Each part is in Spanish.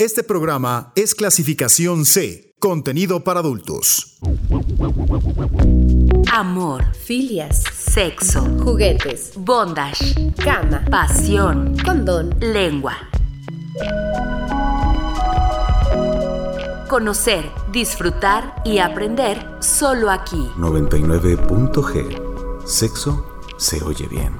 Este programa es clasificación C, contenido para adultos. Amor, Filias, sexo, juguetes, bondage, cama, pasión, condón. lengua. Conocer, disfrutar y aprender solo aquí. 99.g. Sexo se oye bien.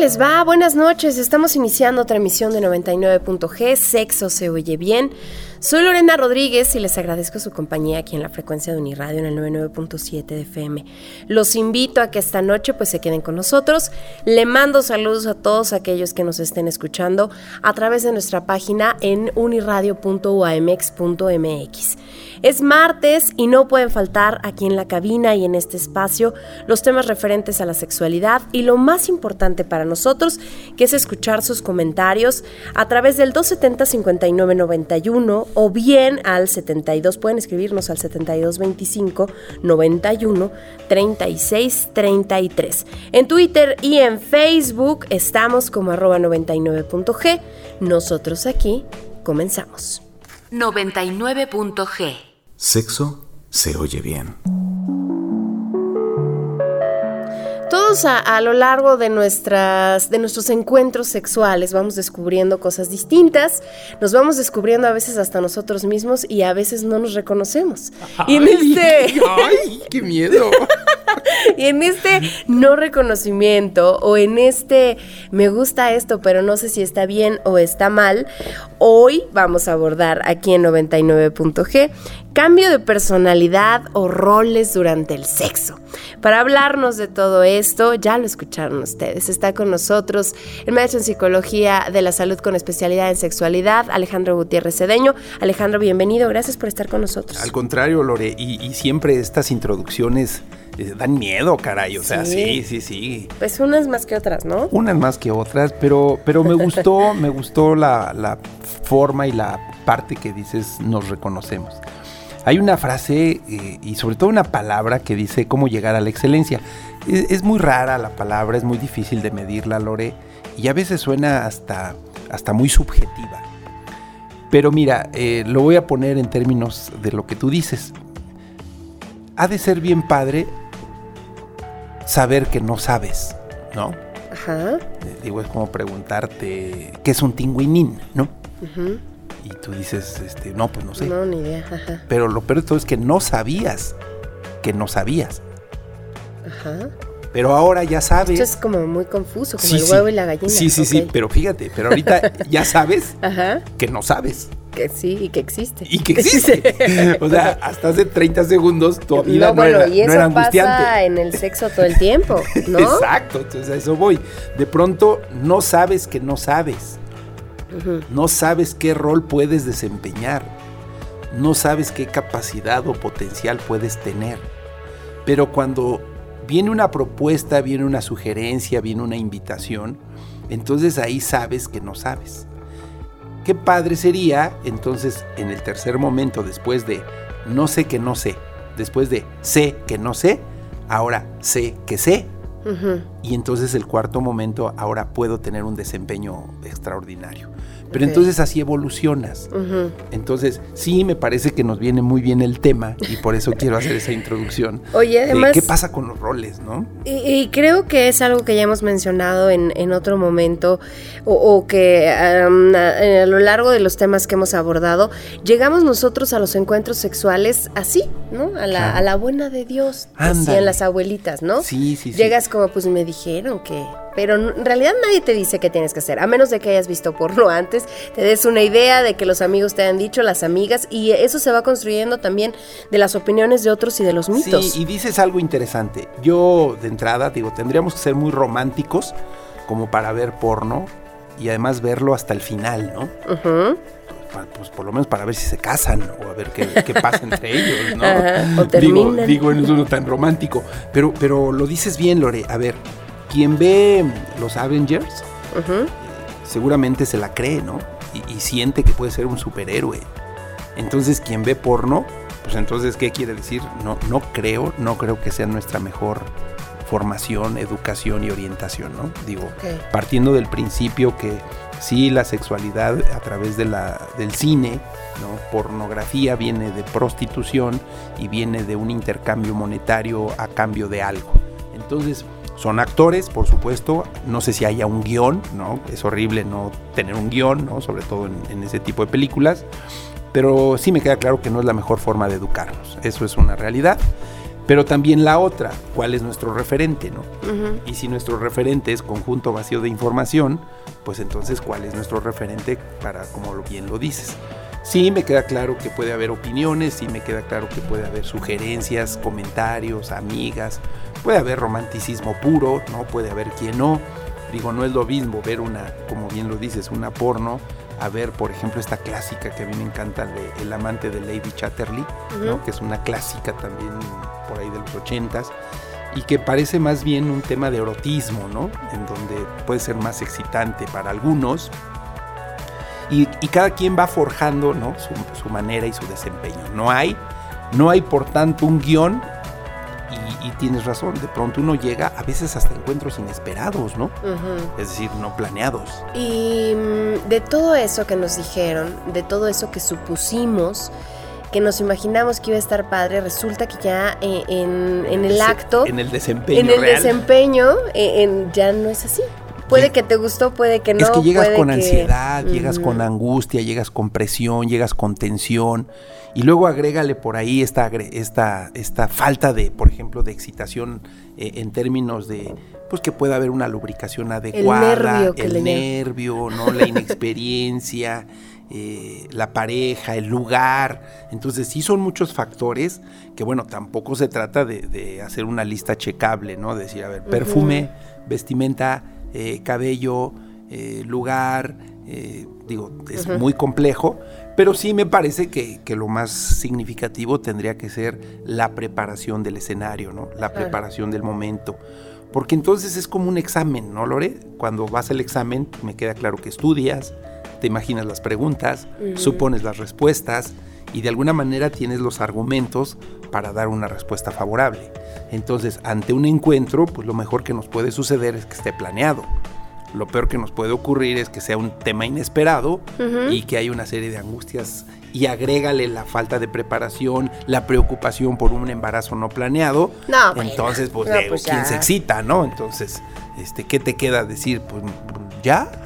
Les va? Buenas noches. Estamos iniciando otra emisión de 99.g. Sexo se oye bien. Soy Lorena Rodríguez y les agradezco su compañía aquí en la frecuencia de Uniradio en el 99.7 de FM. Los invito a que esta noche pues se queden con nosotros. Le mando saludos a todos aquellos que nos estén escuchando a través de nuestra página en uniradio.uamx.mx. Es martes y no pueden faltar aquí en la cabina y en este espacio los temas referentes a la sexualidad y lo más importante para nosotros que es escuchar sus comentarios a través del 270-5991 o bien al 72, pueden escribirnos al 7225 91 36 33. En Twitter y en Facebook estamos como arroba 99.g. Nosotros aquí comenzamos. 99.g. Sexo se oye bien. Todos a, a, lo largo de, nuestras, de nuestros encuentros sexuales vamos descubriendo cosas distintas, nos vamos descubriendo a veces hasta nosotros mismos y a veces no nos reconocemos. Ay, y en este... ¡Ay, qué miedo! y en este no reconocimiento o en este me gusta esto pero no sé si está bien o está mal, hoy vamos a abordar aquí en 99.g cambio de personalidad o roles durante el sexo. Para hablarnos de todo esto, ya lo escucharon ustedes, está con nosotros el maestro en psicología de la salud con especialidad en sexualidad, Alejandro Gutiérrez Cedeño. Alejandro, bienvenido, gracias por estar con nosotros. Al contrario, Lore, y, y siempre estas introducciones eh, dan miedo, caray, o sea, sí, sí, sí. Pues unas más que otras, ¿no? Unas más que otras, pero, pero me gustó, me gustó la, la forma y la parte que dices nos reconocemos. Hay una frase eh, y sobre todo una palabra que dice cómo llegar a la excelencia. Es, es, muy rara la palabra, es muy difícil de medirla, Lore, y a veces suena hasta, hasta muy subjetiva. Pero mira, eh, lo voy a poner en términos de lo que tú dices. Ha de ser bien padre saber que no sabes, ¿no? Ajá. Eh, digo, es como preguntarte qué es un tingüinín, ¿no? Uh y tú dices, este, no, pues no sé. No, ni idea. Ajá. Pero lo peor de todo es que no sabías que no sabías. Ajá. Pero ahora ya sabes. Esto es como muy confuso, como sí, el huevo sí. y la gallina. Sí, sí, okay. sí, pero fíjate, pero ahorita ya sabes Ajá. que no sabes. Que sí, y que existe. Y que existe. o sea, hasta hace 30 segundos tu vida no, bueno, no, era, y eso no era angustiante. pasa en el sexo todo el tiempo, ¿no? Exacto, entonces a eso voy. De pronto no sabes que no sabes. Uh -huh. No sabes qué rol puedes desempeñar. No sabes qué capacidad o potencial puedes tener. Pero cuando viene una propuesta, viene una sugerencia, viene una invitación, entonces ahí sabes que no sabes. Qué padre sería, entonces, en el tercer momento, después de no sé que no sé, después de sé que no sé, ahora sé que sé. Uh -huh. Y entonces el cuarto momento, ahora puedo tener un desempeño extraordinario. Pero okay. entonces así evolucionas. Uh -huh. Entonces, sí, me parece que nos viene muy bien el tema y por eso quiero hacer esa introducción. Oye, además. ¿Qué pasa con los roles, no? Y, y, creo que es algo que ya hemos mencionado en, en otro momento o, o que um, a, a, lo largo de los temas que hemos abordado, llegamos nosotros a los encuentros sexuales así, ¿no? A la, claro. a la buena de Dios, decían las abuelitas, ¿no? Sí, sí, sí. Llegas como, pues me dijeron que pero en realidad nadie te dice qué tienes que hacer, a menos de que hayas visto porno antes, te des una idea de que los amigos te han dicho, las amigas, y eso se va construyendo también de las opiniones de otros y de los mitos. Sí, y dices algo interesante. Yo, de entrada, digo, tendríamos que ser muy románticos como para ver porno y además verlo hasta el final, ¿no? Uh -huh. Pues por lo menos para ver si se casan o a ver qué, qué pasa entre ellos, ¿no? Ajá, o digo, digo, no es uno tan romántico. Pero, pero lo dices bien, Lore. A ver, quien ve los Avengers uh -huh. Seguramente se la cree, ¿no? Y, y, siente que puede ser un superhéroe. Entonces, quien ve porno, pues entonces, ¿qué quiere decir? No, no creo, no creo que sea nuestra mejor formación, educación y orientación, ¿no? Digo, partiendo del principio que sí la sexualidad a través de la, del cine, ¿no? pornografía viene de prostitución y viene de un intercambio monetario a cambio de algo. Entonces, son actores, por supuesto, no sé si haya un guion, ¿no? Es horrible no tener un guion, ¿no? Sobre todo en, en ese tipo de películas, pero sí me queda claro que no es la mejor forma de educarnos, eso es una realidad. Pero también la otra, ¿cuál es nuestro referente, no? Y si nuestro referente es conjunto vacío de información, pues entonces ¿cuál es nuestro referente para, como bien lo dices? Sí, me queda claro que puede haber opiniones, sí me queda claro que puede haber sugerencias, comentarios, amigas, puede haber romanticismo puro, ¿no? Puede haber quien no. Digo, no es lo mismo ver una, como bien lo dices, una porno, a ver, por ejemplo, esta clásica que a mí me encanta, de El amante de Lady Chatterley, ¿no? que es una clásica también por ahí de los ochentas, y que parece más bien un tema de erotismo, ¿no? En donde puede ser más excitante para algunos. Y, y cada quien va forjando ¿no? su, su manera y su desempeño. No hay, no hay por tanto un guion y, y tienes razón, de pronto uno llega a veces hasta encuentros inesperados, ¿no? Es decir, no planeados. Y mm, de todo eso que nos dijeron, de todo eso que supusimos, que nos imaginamos que iba a estar padre, resulta que ya eh, en, en el acto, En el desempeño en el real. desempeño, eh, en- ya no es así. Puede que te gustó, puede que no. es que llegas puede con que- ansiedad, llegas con angustia, llegas con presión, llegas con tensión. Y luego agrégale por ahí esta, esta, esta falta de, por ejemplo, de excitación eh, en términos de, pues que pueda haber una lubricación adecuada, nervio el nervio, ¿no? la inexperiencia, eh, la pareja, el lugar. Entonces sí son muchos factores que, bueno, tampoco se trata de, de hacer una lista checable, ¿no? Decir, a ver, perfume, vestimenta, eh, cabello, eh, lugar, eh, digo, es muy complejo, pero sí me parece que, que lo más significativo tendría que ser la preparación del escenario, ¿no? La preparación del momento. Porque entonces es como un examen, ¿no, Lore? Cuando vas al examen, me queda claro que estudias, te imaginas las preguntas, supones las respuestas y de alguna manera tienes los argumentos para dar una respuesta favorable. Entonces, ante un encuentro, pues lo mejor que nos puede suceder es que esté planeado. Lo peor que nos puede ocurrir es que sea un tema inesperado y que hay una serie de angustias y agrégale la falta de preparación, la preocupación por un embarazo no planeado. No, bueno. Entonces, pues, No, pues ¿quién se excita, no? Entonces, este, ¿qué te queda decir? Pues, ¿ya?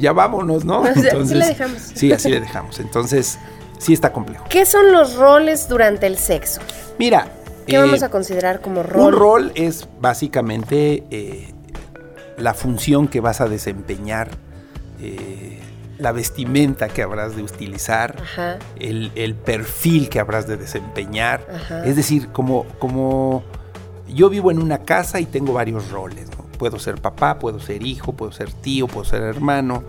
Ya vámonos, ¿no? Sea, así Entonces, le dejamos. Sí, así le dejamos. Entonces, sí está complejo. ¿Qué son los roles durante el sexo? Mira. ¿Qué eh, vamos a considerar como rol? Un rol es básicamente eh, la función que vas a desempeñar, eh, la vestimenta que habrás de utilizar, Ajá. el, el perfil que habrás de desempeñar. Ajá. Es decir, como, como yo vivo en una casa y tengo varios roles. ¿no? Puedo ser papá, puedo ser hijo, puedo ser tío, puedo ser hermano,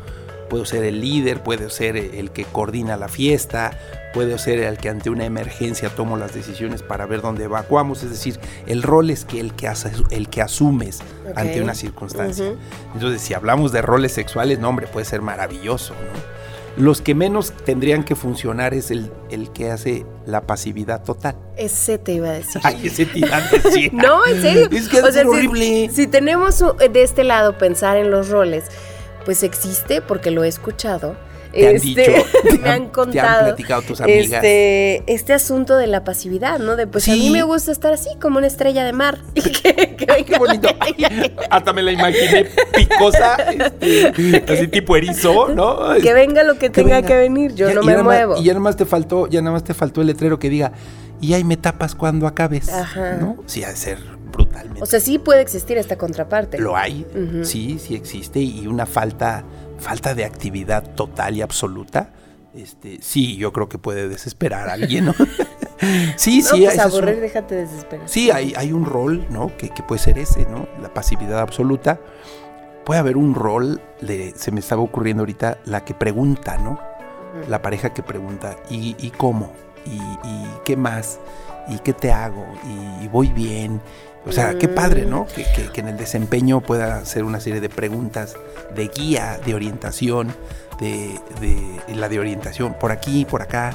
puedo ser el líder, puedo ser el que coordina la fiesta, puedo ser el que ante una emergencia tomo las decisiones para ver dónde evacuamos. Es decir, el rol es que el que, hace, el que asumes ante una circunstancia. Entonces, si hablamos de roles sexuales, no, hombre, puede ser maravilloso, ¿no? Los que menos tendrían que funcionar es el, el que hace la pasividad total. Ese te iba a decir. Ay, ese te iba a decir. No, en serio. Es que O es sea, horrible. Si, tenemos de este lado pensar en los roles, pues existe porque lo he escuchado. Te han Este, dicho, me han- han te han contado. platicado tus amigas. Este, este asunto de la pasividad, ¿no? De pues a Sí. mí me gusta estar así, como una estrella de mar. Y que, que Ay, qué bonito. Ay, hasta me la imaginé picosa, este, así tipo erizo, ¿no? que venga lo que, tenga venga. que venir, yo Ya- no y me más- muevo. y ya nada más te faltó, ya nada más te faltó el letrero que diga, y ahí me tapas cuando acabes. Ajá. ¿No? Sí, ha de ser brutalmente. O sea, sí puede existir esta contraparte. Lo hay, sí, sí existe y una falta, falta de actividad total y absoluta. Este, sí, yo creo que puede desesperar a alguien, ¿no? sí, no, sí, pues ese es un- aburrir, déjate desesperar. sí, hay, hay un rol, ¿no? Que, que puede ser ese, ¿no? La pasividad absoluta. Puede haber un rol de, se me estaba ocurriendo ahorita, la que pregunta, ¿no? La pareja que pregunta, ¿y, y cómo? ¿Y, y qué más? ¿Y qué te hago? ¿Y, y voy bien? O sea, qué padre, ¿no? Que, que- que en el desempeño pueda hacer una serie de preguntas de guía, de orientación, de, de- la de orientación, por aquí, por acá.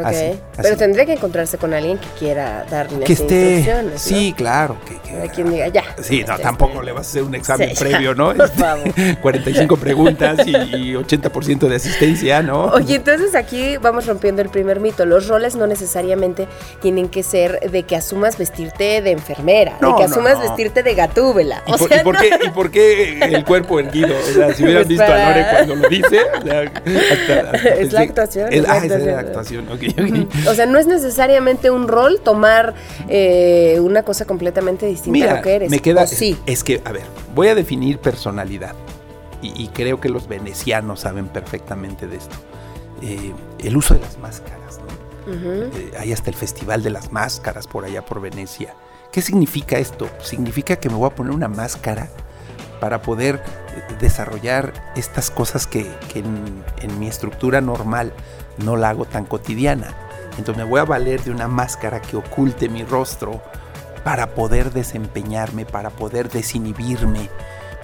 Ok. Así, Pero así. tendría que encontrarse con alguien que quiera darle que esté. instrucciones. ¿no? Sí, claro. Que, que- quien diga, ya. Sí, no, Ya tampoco le vas a hacer un examen Sí, previo, ¿no? por Este, favor. 45 preguntas y, y 80% de asistencia, ¿no? Oye, entonces aquí vamos rompiendo el primer mito. Los roles no necesariamente tienen que ser de que asumas vestirte de enfermera, No, de que no, asumas no. vestirte de gatúbela. ¿Y O por, sea, y por no- qué, ¿Y por qué el cuerpo erguido? O sea, si hubieran Pues visto a para- Lore cuando lo dice. o sea, hasta- hasta Es la actuación, es- es la ah, esa es la actuación. actuación, O sea, no es necesariamente un rol tomar eh, una cosa completamente distinta a lo que eres. me queda. Sí. Es que, a ver, voy a definir personalidad. Y, y creo que los venecianos saben perfectamente de esto. Eh, el uso de las máscaras, ¿no? Eh, hay hasta el Festival de las Máscaras por allá por Venecia. ¿Qué significa esto? Significa que me voy a poner una máscara para poder desarrollar estas cosas que, que en, en mi estructura normal no la hago tan cotidiana. Entonces me voy a valer de una máscara que oculte mi rostro para poder desempeñarme, para poder desinhibirme.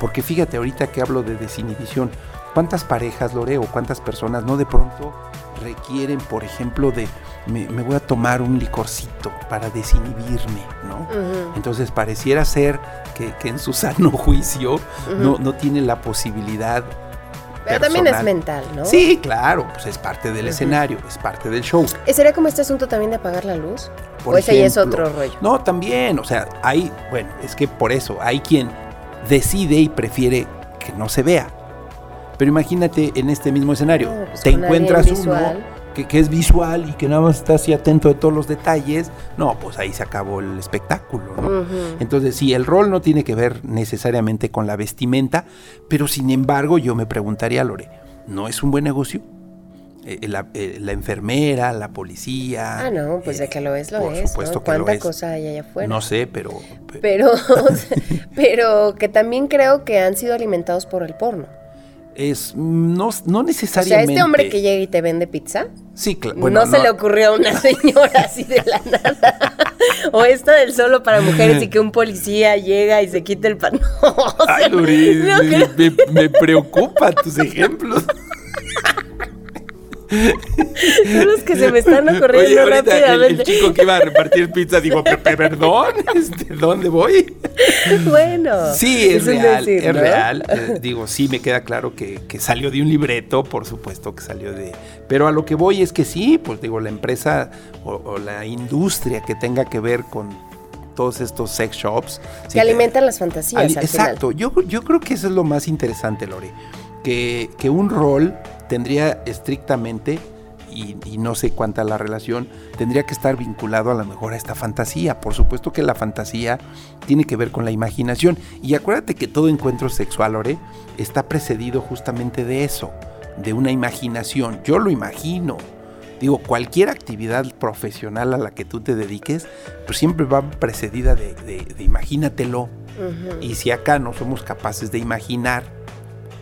Porque fíjate ahorita que hablo de desinhibición, ¿cuántas parejas, Lore, o cuántas personas no de pronto requieren, por ejemplo, de me, me voy a tomar un licorcito para desinhibirme, ¿no? Entonces pareciera ser que, que en su sano juicio no, no tiene la posibilidad. Pero también es mental, ¿no? Sí, claro, pues es parte del escenario, es parte del show. ¿Eh, ¿Sería como este asunto también de apagar la luz? Por o ese ya es ejemplo. otro rollo. No, también, o sea, hay, bueno, es que por eso, hay quien decide y prefiere que no se vea. Pero imagínate en este mismo escenario, No, pues te encuentras uno. Que, que es visual y que nada más está así atento de todos los detalles, no, pues ahí se acabó el espectáculo, ¿no? Entonces, sí, el rol no tiene que ver necesariamente con la vestimenta, pero sin embargo yo me preguntaría, Lore, ¿no es un buen negocio? Eh, la, eh, la enfermera, la policía. Ah, no, pues eh, de que lo es, lo por es. supuesto ¿no? que lo ¿Cuánta es. cosa hay allá afuera? No sé, pero... pe- Pero, o pero que también creo que han sido alimentados por el porno. Es no, no O necesariamente. sea, este hombre que llega y te vende pizza, Sí, cla- bueno, no, se le ocurrió a una señora así de la nada. o esto del solo para mujeres y que un policía llega y se quita el pan. No, o sea, Ay, no me, me- me preocupan tus ejemplos. Son los que se me están ocurriendo Oye, ahorita el, rápidamente. el chico que iba a repartir pizza dijo, "Pe- pe- perdón, este, ¿dónde voy? Bueno. Sí, es, real, decir, es ¿no? real. Eh, digo, sí, me queda claro que, que salió de un libreto, por supuesto que salió de... Pero a lo que voy es que sí, pues digo, la empresa o, o la industria que tenga que ver con todos estos sex shops... sí Que te- alimentan las fantasías Ali- al Exacto, yo, yo creo que eso es lo más interesante, Lore, que, que un rol tendría estrictamente, y, y no sé cuánta la relación, tendría que estar vinculado a lo mejor a esta fantasía. Por supuesto que la fantasía tiene que ver con la imaginación. Y acuérdate que todo encuentro sexual, Lore, está precedido justamente de eso, de una imaginación. Yo lo imagino. Digo, cualquier actividad profesional a la que tú te dediques, pues siempre va precedida de, de- de imagínatelo. Y si acá no somos capaces de imaginar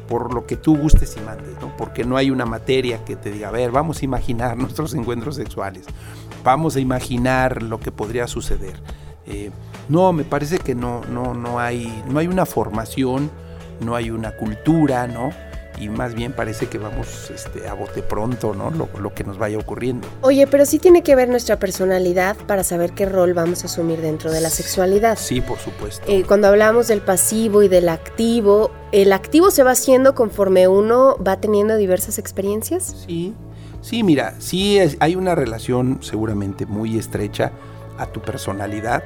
por lo que tú gustes y mandes, ¿no? Porque no hay una materia que te diga, a ver, vamos a imaginar nuestros encuentros sexuales, vamos a imaginar lo que podría suceder. Eh, no, me parece que no, no, no hay, no hay una formación, no hay una cultura, ¿no? Y más bien parece que vamos este, a bote pronto, ¿no? Lo, lo que nos vaya ocurriendo. Oye, pero sí tiene que ver nuestra personalidad para saber qué rol vamos a asumir dentro de la sexualidad. Sí, por supuesto. Eh, cuando hablamos del pasivo y del activo, ¿el activo se va haciendo conforme uno va teniendo diversas experiencias? Sí, sí, mira, sí es- hay una relación seguramente muy estrecha a tu personalidad,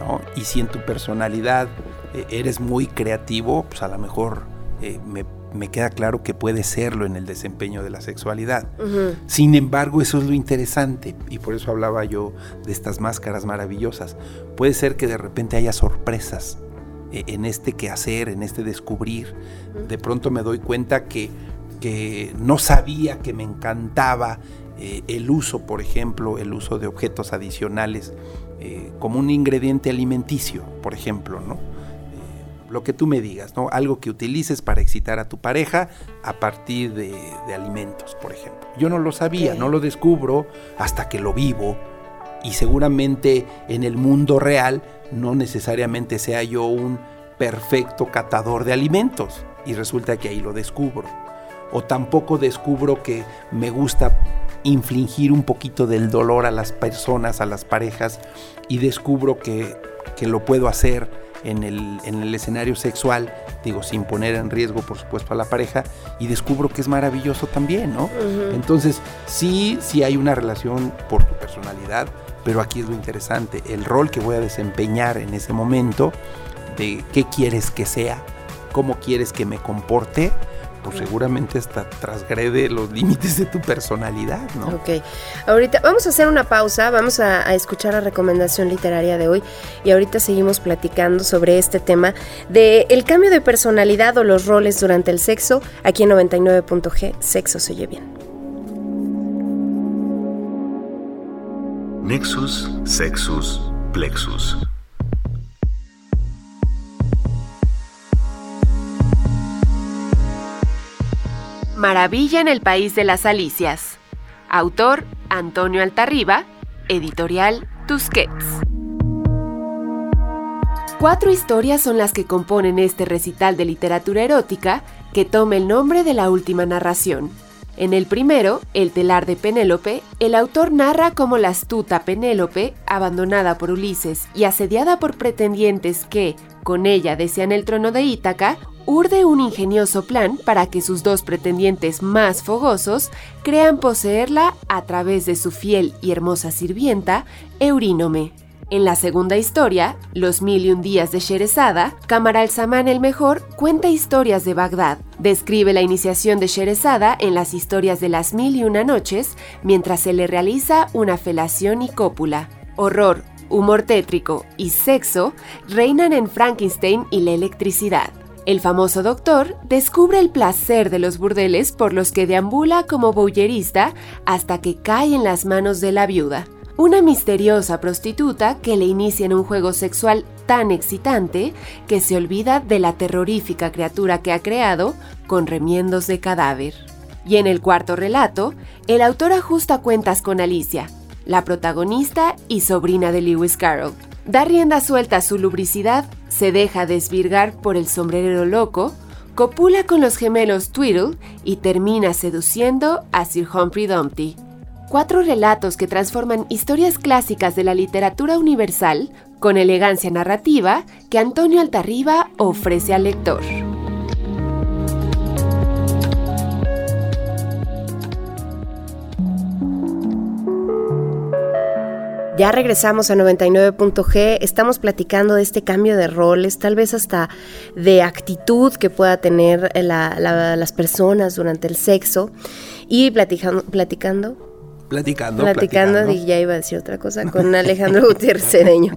¿no? Y si en tu personalidad eh, eres muy creativo, pues a lo mejor eh, me, me queda claro que puede serlo en el desempeño de la sexualidad. Sin embargo, eso es lo interesante y por eso hablaba yo de estas máscaras maravillosas. Puede ser que de repente haya sorpresas eh, en este quehacer, en este descubrir. De pronto me doy cuenta que, que no sabía que me encantaba eh, el uso, por ejemplo, el uso de objetos adicionales eh, como un ingrediente alimenticio, por ejemplo, ¿no? Lo que tú me digas, ¿no? Algo que utilices para excitar a tu pareja a partir de, de alimentos, por ejemplo. Yo no lo sabía, no lo descubro hasta que lo vivo y seguramente en el mundo real no necesariamente sea yo un perfecto catador de alimentos y resulta que ahí lo descubro. O tampoco descubro que me gusta infligir un poquito del dolor a las personas, a las parejas, y descubro que, que lo puedo hacer en el, en el, escenario sexual, digo, sin poner en riesgo, por supuesto, a la pareja, y descubro que es maravilloso también, ¿no? Entonces, sí, sí hay una relación por tu personalidad, pero aquí es lo interesante, el rol que voy a desempeñar en ese momento, de qué quieres que sea, cómo quieres que me comporte, pues seguramente hasta transgrede los límites de tu personalidad, ¿no? Ok. Ahorita vamos a hacer una pausa, vamos a, escuchar la recomendación literaria de hoy y ahorita seguimos platicando sobre este tema de el cambio de personalidad o los roles durante el sexo aquí en 99.g, Sexo se oye bien. Nexus, Sexus, Plexus. Maravilla en el País de las Alicias. Autor Antonio Altarriba. Editorial Tusquets. Cuatro historias son las que componen este recital de literatura erótica que toma el nombre de la última narración. En el primero, El telar de Penélope, el autor narra cómo la astuta Penélope, abandonada por Ulises y asediada por pretendientes que, con ella, desean el trono de Ítaca, urde un ingenioso plan para que sus dos pretendientes más fogosos crean poseerla a través de su fiel y hermosa sirvienta, Eurínome. En la segunda historia, Los mil y un días de Sherezada, Camaral Samán el Mejor cuenta historias de Bagdad. Describe la iniciación de Sherezada en las historias de las mil y una noches mientras se le realiza una felación y cópula. Horror, humor tétrico y sexo reinan en Frankenstein y la electricidad. El famoso doctor descubre el placer de los burdeles por los que deambula como boyerista hasta que cae en las manos de la viuda, una misteriosa prostituta que le inicia en un juego sexual tan excitante que se olvida de la terrorífica criatura que ha creado con remiendos de cadáver. Y en el cuarto relato, el autor ajusta cuentas con Alicia, la protagonista y sobrina de Lewis Carroll, Da rienda suelta a su lubricidad, se deja desvirgar por el sombrerero loco, copula con los gemelos Twiddle y termina seduciendo a Sir Humphrey Dumpty. Cuatro relatos que transforman historias clásicas de la literatura universal con elegancia narrativa que Antonio Altarriba ofrece al lector. Ya regresamos a 99.g, estamos platicando de este cambio de roles, tal vez hasta de actitud que pueda tener las personas durante el sexo. Y platicando, platicando Platicando, platicando. y ya iba a decir otra cosa, con Alejandro Gutiérrez Cedeño.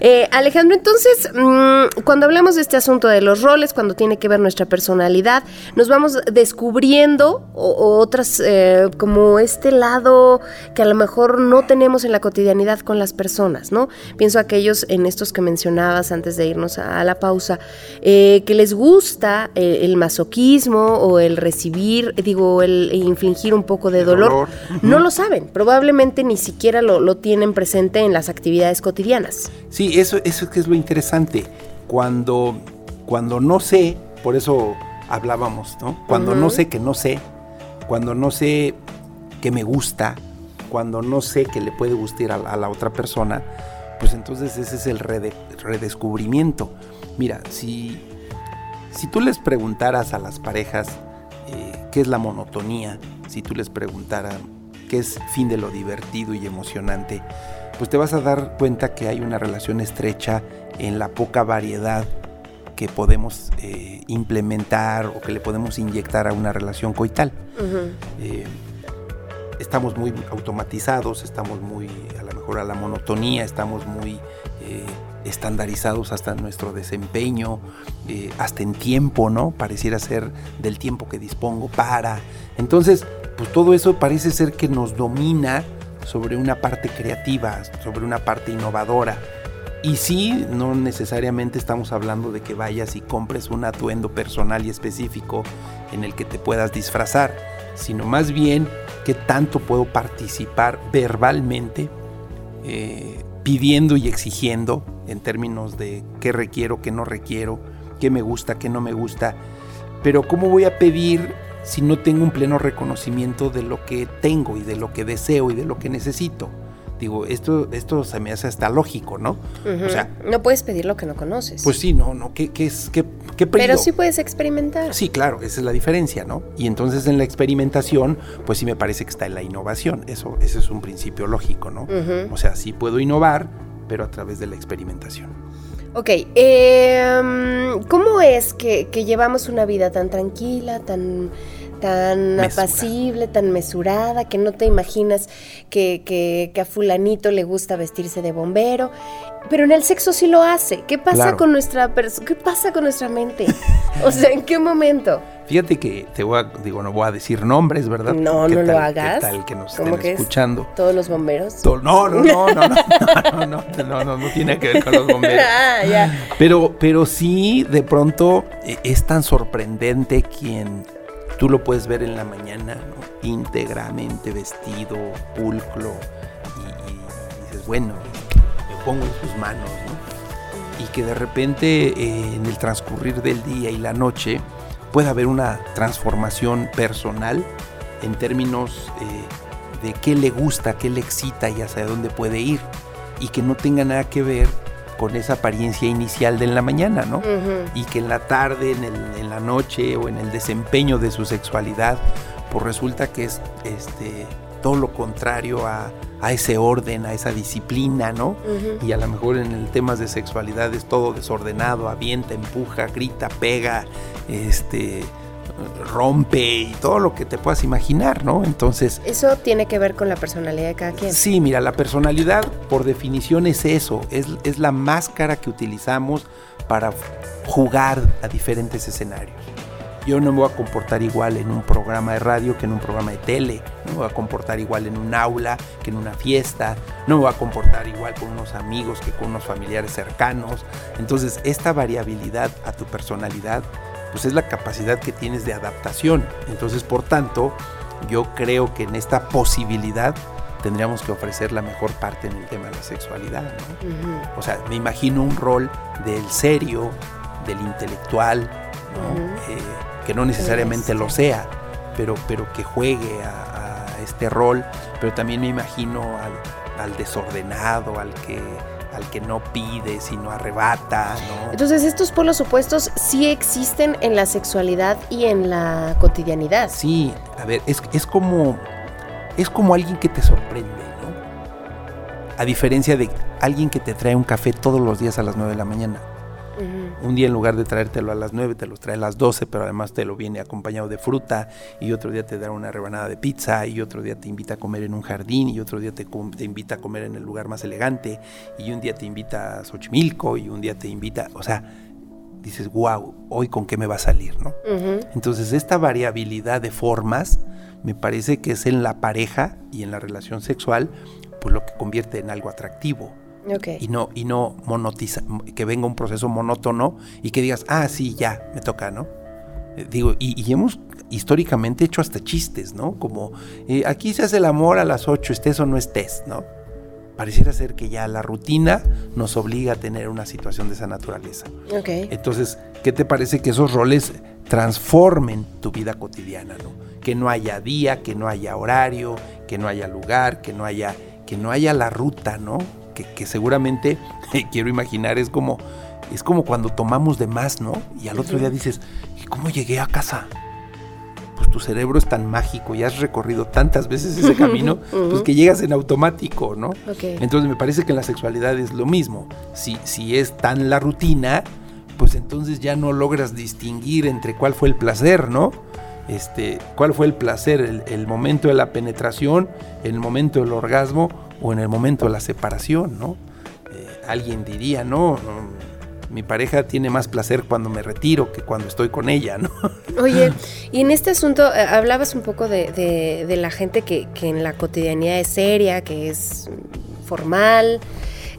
Eh, Alejandro, entonces, mm, cuando hablamos de este asunto de los roles, cuando tiene que ver nuestra personalidad, nos vamos descubriendo otras, eh, como este lado que a lo mejor no tenemos en la cotidianidad con las personas, ¿no? Pienso aquellos en estos que mencionabas antes de irnos a, la pausa, eh, que les gusta el masoquismo o el recibir, digo, el infligir un poco de dolor. no lo saben probablemente ni siquiera lo, tienen presente en las actividades cotidianas. Sí, eso, eso es lo interesante. Cuando, cuando no sé, por eso hablábamos, ¿no? Cuando no sé que no sé, cuando no sé que me gusta, cuando no sé que le puede gustar a, la otra persona, pues entonces ese es el redescubrimiento. Mira, si, si tú les preguntaras a las parejas eh, qué es la monotonía, si tú les preguntaras que es fin de lo divertido y emocionante, pues te vas a dar cuenta que hay una relación estrecha en la poca variedad que podemos eh, implementar o que le podemos inyectar a una relación coital. Eh, estamos muy automatizados, estamos muy a lo mejor a la monotonía, estamos muy eh, estandarizados hasta nuestro desempeño, hasta en tiempo, ¿no? Pareciera ser del tiempo que dispongo para. Entonces, pues todo eso parece ser que nos domina sobre una parte creativa, sobre una parte innovadora. Y sí, no necesariamente estamos hablando de que vayas y compres un atuendo personal y específico en el que te puedas disfrazar, sino más bien que tanto puedo participar verbalmente, eh, pidiendo y exigiendo en términos de qué requiero, qué no requiero, qué me gusta, qué no me gusta. Pero ¿cómo voy a pedir si no tengo un pleno reconocimiento de lo que tengo y de lo que deseo y de lo que necesito? Digo, esto, esto se me hace hasta lógico, ¿no? O sea, no puedes pedir lo que no conoces. pues sí, no, no, ¿qué, qué es, qué, qué pero sí puedes experimentar. Sí, claro, esa es la diferencia, ¿no? Y entonces en la experimentación, pues sí me parece que está en la innovación. Eso, ese es un principio lógico, ¿no? Ujú. O sea, sí puedo innovar, pero a través de la experimentación. Ok, eh, ¿cómo es que, que llevamos una vida tan tranquila, tan, tan apacible, tan mesurada, que no te imaginas que, que- que a fulanito le gusta vestirse de bombero? Pero en el sexo sí lo hace. ¿Qué pasa Claro. con nuestra ¿Qué pasa con nuestra mente? O sea, ¿en qué momento? Fíjate que te voy a, digo, no voy a decir nombres, ¿verdad? No, ¿Qué no lo hagas. ¿Qué tal que nos ¿Cómo estén que es? escuchando? ¿Todos los bomberos? To- No, no, no, no, no, no, no, no, no, no, no tiene que ver con los bomberos. ah, ya. Pero, pero sí, de pronto eh, es tan sorprendente quien tú lo puedes ver en la mañana, ¿no? íntegramente vestido, pulcro, y, dices, bueno, me pongo en sus manos, ¿no? Y que de repente eh, en el transcurrir del día y la noche pueda haber una transformación personal en términos eh, de qué le gusta, qué le excita y hacia dónde puede ir, y que no tenga nada que ver con esa apariencia inicial de en la mañana, ¿no? Y que en la tarde, en, el- en la noche o en el desempeño de su sexualidad, pues resulta que es este, todo lo contrario a, a ese orden, a esa disciplina, ¿no? Y a lo mejor en el temas de sexualidad es todo desordenado, avienta, empuja, grita, pega, este, rompe y todo lo que te puedas imaginar, ¿no? Entonces, Eso tiene que ver con la personalidad de cada quien. Sí, mira, la personalidad por definición es eso, es, es la máscara que utilizamos para jugar a diferentes escenarios. Yo no me voy a comportar igual en un programa de radio que en un programa de tele, no me voy a comportar igual en un aula que en una fiesta, no me voy a comportar igual con unos amigos que con unos familiares cercanos. Entonces, esta variabilidad a tu personalidad, pues es la capacidad que tienes de adaptación. Entonces, por tanto, yo creo que en esta posibilidad tendríamos que ofrecer la mejor parte en el tema de la sexualidad. O sea, me imagino un rol del serio, del intelectual. Eh, que no necesariamente lo sea, pero, pero que juegue a, a este rol, pero también me imagino al, al desordenado, al que, al que no pide, sino arrebata, ¿no? Entonces, estos polos opuestos sí existen en la sexualidad y en la cotidianidad. Sí, a ver, es, es como es como alguien que te sorprende, ¿no? A diferencia de alguien que te trae un café todos los días a las 9 de la mañana. Un día en lugar de traértelo a las 9, te los trae a las 12, pero además te lo viene acompañado de fruta, y otro día te da una rebanada de pizza, y otro día te invita a comer en un jardín, y otro día te, invita a comer en el lugar más elegante, y un día te invita a Xochimilco, y un día te invita, o sea, dices, wow, hoy con qué me va a salir, ¿no? Entonces esta variabilidad de formas me parece que es en la pareja y en la relación sexual pues lo que convierte en algo atractivo Ok. y no y no monotiza que venga un proceso monótono y que digas ah sí ya me toca no Eh, digo y, y hemos históricamente hecho hasta chistes no como eh, aquí se hace el amor a las 8 estés o no estés no pareciera ser que ya la rutina nos obliga a tener una situación de esa naturaleza Ok. entonces, ¿qué te parece que esos roles transformen tu vida cotidiana, ¿no? Que no haya día, que no haya horario, que no haya lugar, que no haya, que no haya la ruta, ¿no? Que, que seguramente, quiero imaginar, es como, es como cuando tomamos de más, ¿no? Y al otro día dices, ¿y cómo llegué a casa? Pues tu cerebro es tan mágico y has recorrido tantas veces ese camino, pues que llegas en automático, ¿no? Entonces me parece que en la sexualidad es lo mismo. Si, si es tan la rutina, pues entonces ya no logras distinguir entre cuál fue el placer, ¿no? Este, cuál fue el placer, el, el momento de la penetración, el momento del orgasmo o en el momento de la separación, ¿no? Eh, alguien diría, no, no, mi pareja tiene más placer cuando me retiro que cuando estoy con ella, ¿no? Oye, y en este asunto eh, hablabas un poco de, de- de la gente que, que en la cotidianidad es seria, que es formal,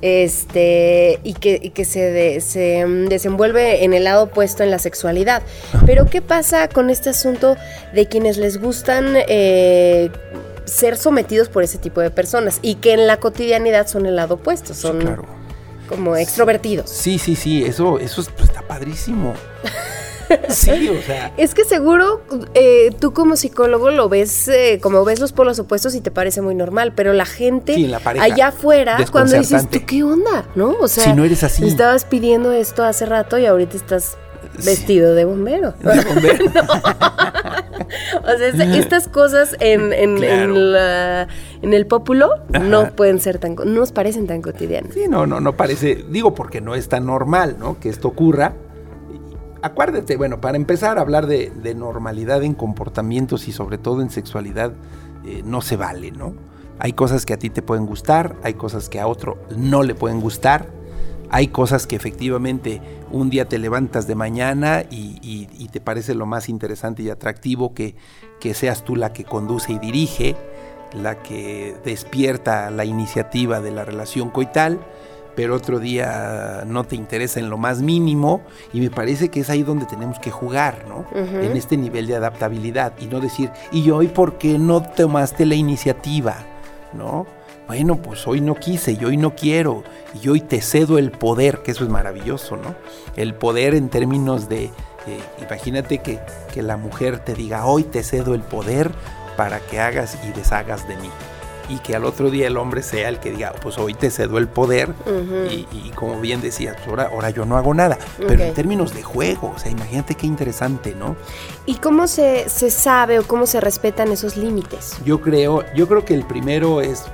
este, y que, y que se, de- se, mm, desenvuelve en el lado opuesto en la sexualidad. Pero ¿qué pasa con este asunto de quienes les gustan eh, ser sometidos por ese tipo de personas y que en la cotidianidad son el lado opuesto, son claro. como extrovertidos? Sí, sí, sí, eso, eso es- pues, está padrísimo. Sí, o sea. Es que seguro eh, tú como psicólogo lo ves, eh, como ves los polos opuestos y te parece muy normal, pero la gente Sí, la allá afuera, cuando dices. ¿tú qué onda? ¿No? O sea, Si no eres así. Estabas pidiendo esto hace rato y ahorita estás. Vestido de bombero. de bombero. O sea, es- estas cosas en, en, Claro. en la- en el pópulo no Ajá. pueden ser tan, no nos parecen tan cotidianas. Sí, no, no, no parece, digo porque no es tan normal, ¿no? Que esto ocurra. Acuérdate, bueno, para empezar a hablar de, de normalidad en comportamientos y sobre todo en sexualidad, eh, no se vale, ¿no? Hay cosas que a ti te pueden gustar, hay cosas que a otro no le pueden gustar, hay cosas que efectivamente un día te levantas de mañana y, y- y te parece lo más interesante y atractivo que, que seas tú la que conduce y dirige, la que despierta la iniciativa de la relación coital, pero otro día no te interesa en lo más mínimo y me parece que es ahí donde tenemos que jugar, ¿no? En este nivel de adaptabilidad y no decir, ¿y hoy por qué no tomaste la iniciativa? ¿No? Bueno, pues hoy no quise y hoy no quiero y hoy te cedo el poder, que eso es maravilloso, ¿no? El poder en términos de, eh, imagínate que, que la mujer te diga, hoy te cedo el poder para que hagas y deshagas de mí. Y que al otro día el hombre sea el que diga, pues hoy te cedo el poder y, y como bien decías, ahora, ahora yo no hago nada. Pero Ok. en términos de juego, o sea, imagínate qué interesante, ¿no? ¿Y cómo se, se sabe o cómo se respetan esos límites? Yo creo, yo creo que el primero es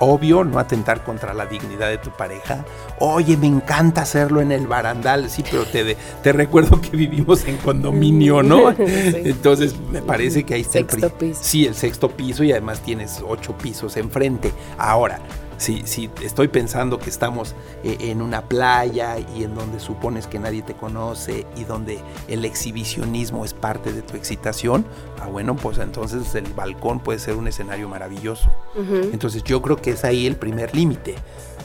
obvio, no atentar contra la dignidad de tu pareja. Oye, me encanta hacerlo en el barandal, sí, pero te, te recuerdo que vivimos en condominio, ¿no? Sí. Entonces me parece que ahí está el Sexto piso. Sí, el sexto piso y además tienes ocho pisos enfrente. Ahora, si, si estoy pensando que estamos eh, en una playa y en donde supones que nadie te conoce y donde el exhibicionismo es parte de tu excitación, ah, bueno, pues entonces el balcón puede ser un escenario maravilloso. Entonces yo creo que es ahí el primer límite,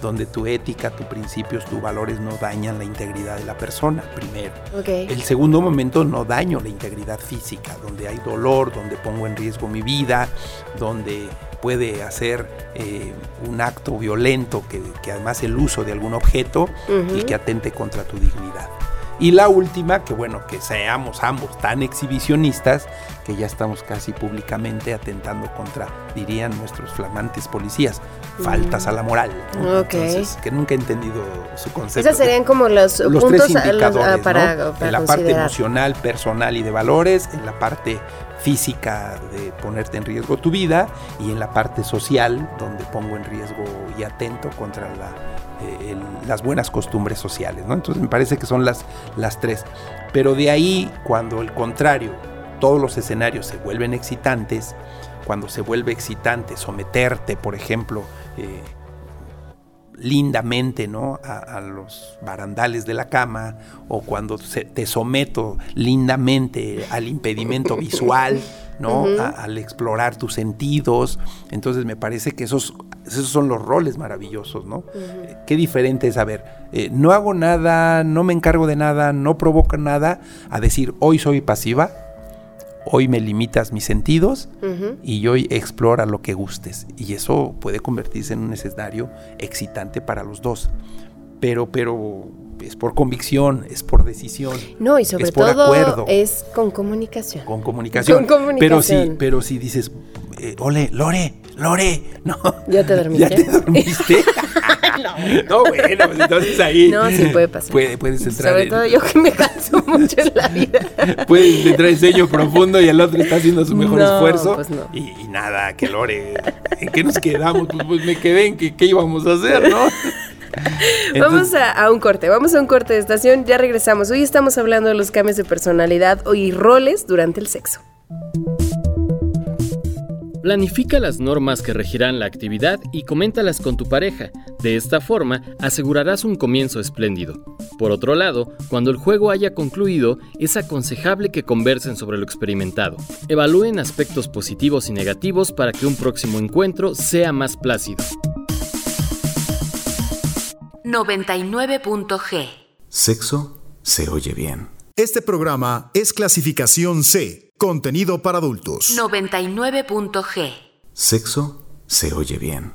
donde tu ética, tus principios, tus valores no dañan la integridad de la persona, primero. El segundo momento no daño la integridad física, donde hay dolor, donde pongo en riesgo mi vida, donde puede hacer eh, un acto violento, que, que además el uso de algún objeto y que atente contra tu dignidad. Y la última, que bueno, que seamos ambos tan exhibicionistas que ya estamos casi públicamente atentando contra, dirían nuestros flamantes policías, faltas a la moral. ¿no? Entonces, que nunca he entendido su concepto. Esos serían como los, los puntos tres a- los- indicadores, ¿no? para, en la parte emocional, personal y de valores, en la parte física de ponerte en riesgo tu vida y en la parte social donde pongo en riesgo y atento contra eh, las buenas costumbres sociales, ¿no? Entonces me parece que son las, las tres. Pero de ahí, cuando el contrario, todos los escenarios se vuelven excitantes, cuando se vuelve excitante someterte, por ejemplo, eh, lindamente ¿no? a, a los barandales de la cama o cuando se- te someto lindamente al impedimento visual, ¿no? A- al explorar tus sentidos. Entonces me parece que esos, esos son los roles maravillosos, ¿no? Qué diferente es, a ver, eh, no hago nada, no me encargo de nada, no provoco nada, a decir, hoy soy pasiva, hoy me limitas mis sentidos y hoy explora lo que gustes. Y eso puede convertirse en un escenario excitante para los dos. Pero, pero es por convicción, es por decisión. No, y sobre es por todo acuerdo. es con comunicación. Con comunicación. Con comunicación. Pero si, pero si dices, eh, ole, Lore, Lore, no. ¿Ya te dormiste? ¿Ya te dormiste? no. bueno, pues entonces ahí. No, sí puede pasar. Puede- puedes entrar Sobre en- todo yo que me canso mucho en la vida. Puedes entrar en sueño profundo y el otro está haciendo su mejor No, esfuerzo. pues no. y, y nada, que Lore. ¿En qué nos quedamos? Pues, pues me quedé en que qué íbamos a hacer, ¿no? Vamos a, a un corte, vamos a un corte de estación, ya regresamos. Hoy estamos hablando de los cambios de personalidad y roles durante el sexo. Planifica las normas que regirán la actividad y coméntalas con tu pareja. De esta forma, asegurarás un comienzo espléndido. Por otro lado, cuando el juego haya concluido, es aconsejable que conversen sobre lo experimentado. Evalúen aspectos positivos y negativos para que un próximo encuentro sea más plácido. 99.g. Sexo se oye bien. Este programa es clasificación C, contenido para adultos. 99.g. Sexo se oye bien.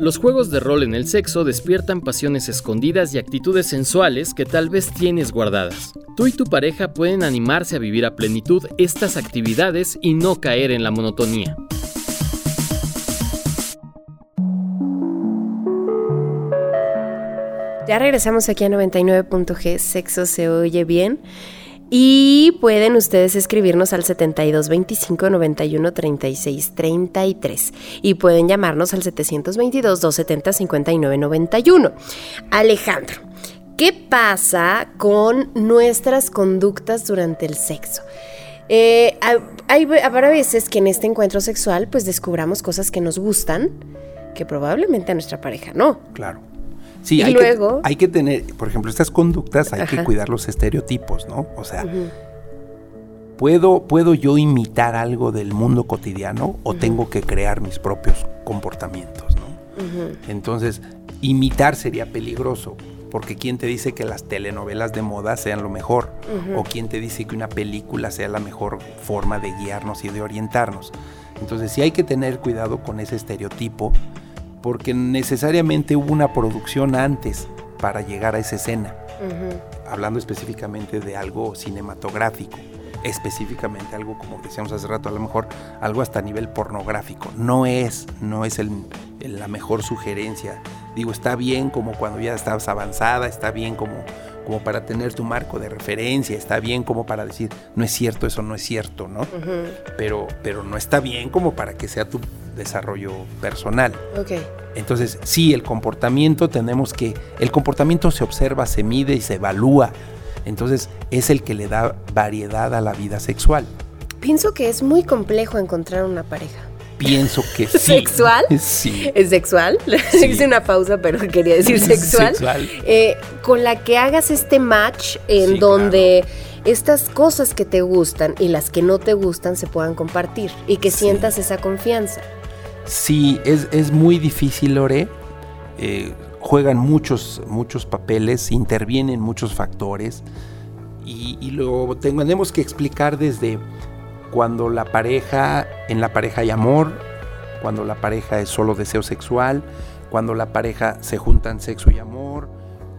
Los juegos de rol en el sexo despiertan pasiones escondidas y actitudes sensuales que tal vez tienes guardadas. Tú y tu pareja pueden animarse a vivir a plenitud estas actividades y no caer en la monotonía. Ya regresamos aquí a 99.g, sexo se oye bien. Y pueden ustedes escribirnos al 72 25 91 36 33 y pueden llamarnos al 722 270 59 91. Alejandro, ¿qué pasa con nuestras conductas durante el sexo? Eh, hay, habrá veces que en este encuentro sexual pues descubramos cosas que nos gustan que probablemente a nuestra pareja no. Claro. Sí, hay, que, hay que tener, por ejemplo, estas conductas hay que cuidar los estereotipos, ¿no? O sea, ¿puedo, ¿puedo yo imitar algo del mundo cotidiano o tengo que crear mis propios comportamientos, ¿no? Entonces, imitar sería peligroso, porque ¿quién te dice que las telenovelas de moda sean lo mejor? ¿O quién te dice que una película sea la mejor forma de guiarnos y de orientarnos? Entonces, sí hay que tener cuidado con ese estereotipo porque necesariamente hubo una producción antes para llegar a esa escena, hablando específicamente de algo cinematográfico, específicamente algo como decíamos hace rato, a lo mejor algo hasta a nivel pornográfico. No es, no es la mejor sugerencia. Digo, está bien como cuando ya estabas avanzada, está bien como, como para tener tu marco de referencia, está bien como para decir, no es cierto, eso no es cierto, ¿no? pero, pero no está bien como para que sea tu desarrollo personal. Okay. Entonces, sí, el comportamiento tenemos que, el comportamiento se observa, se mide y se evalúa. Entonces, es el que le da variedad a la vida sexual. Pienso que es muy complejo encontrar una pareja. Pienso que sí. ¿Sexual? Sí. ¿Es sexual? Hice una pausa, pero quería decir sexual. Sexual. Eh, con la que hagas este match en donde estas cosas que te gustan y las que no te gustan se puedan compartir y que sientas esa confianza. Sí, es, muy difícil, Lore. Eh, juegan muchos, muchos papeles, intervienen muchos factores y, lo tenemos que explicar desde cuando la pareja, en la pareja hay amor, cuando la pareja es solo deseo sexual, cuando la pareja se juntan sexo y amor,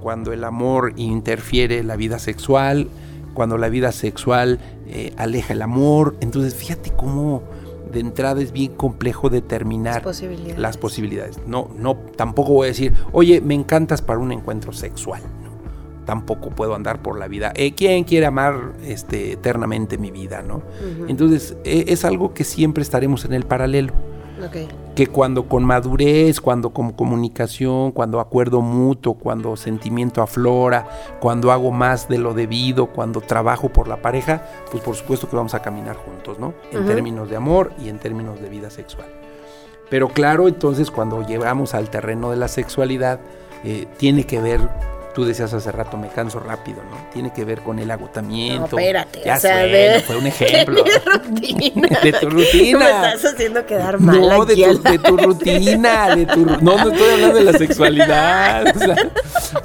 cuando el amor interfiere la vida sexual, cuando la vida sexual eh, aleja el amor. Entonces, fíjate cómo de entrada es bien complejo determinar las posibilidades. No, no, tampoco voy a decir, oye, me encantas para un encuentro sexual. Tampoco puedo andar por la vida. Eh, ¿Quién quiere amar este, eternamente mi vida? ¿no? Entonces, e, es algo que siempre estaremos en el paralelo. Que cuando con madurez, cuando con comunicación, cuando acuerdo mutuo, cuando sentimiento aflora, cuando hago más de lo debido, cuando trabajo por la pareja, pues por supuesto que vamos a caminar juntos, ¿no? En términos de amor y en términos de vida sexual. Pero claro, entonces cuando llegamos al terreno de la sexualidad, eh, tiene que ver tú decías hace rato, me canso rápido, ¿no? Tiene que ver con el agotamiento. No, espérate. Ya o sé, fue un ejemplo. De rutina. De tu rutina. Me estás haciendo quedar mal. No, de, tu, de tu, rutina. De tu, no, no estoy hablando de la sexualidad. O sea,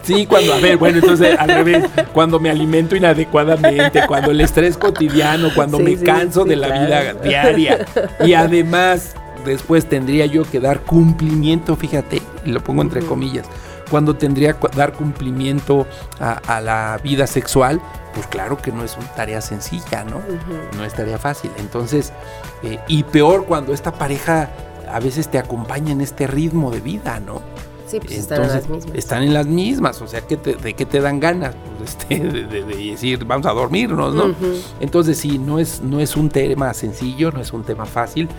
sí, cuando, a ver, bueno, entonces al revés. Cuando me alimento inadecuadamente, cuando el estrés cotidiano, cuando me canso de la vida diaria. Y además, después tendría yo que dar cumplimiento, fíjate, y lo pongo entre comillas cuando tendría que dar cumplimiento a, la vida sexual, pues claro que no es una tarea sencilla, ¿no? No es tarea fácil. Entonces, eh, y peor cuando esta pareja a veces te acompaña en este ritmo de vida, ¿no? Sí, pues están en las mismas. Están en las mismas, o sea, ¿de qué te dan ganas? Pues este, de, decir, vamos a dormirnos, ¿no? Entonces sí, no es, no es un tema sencillo, no es un tema fácil,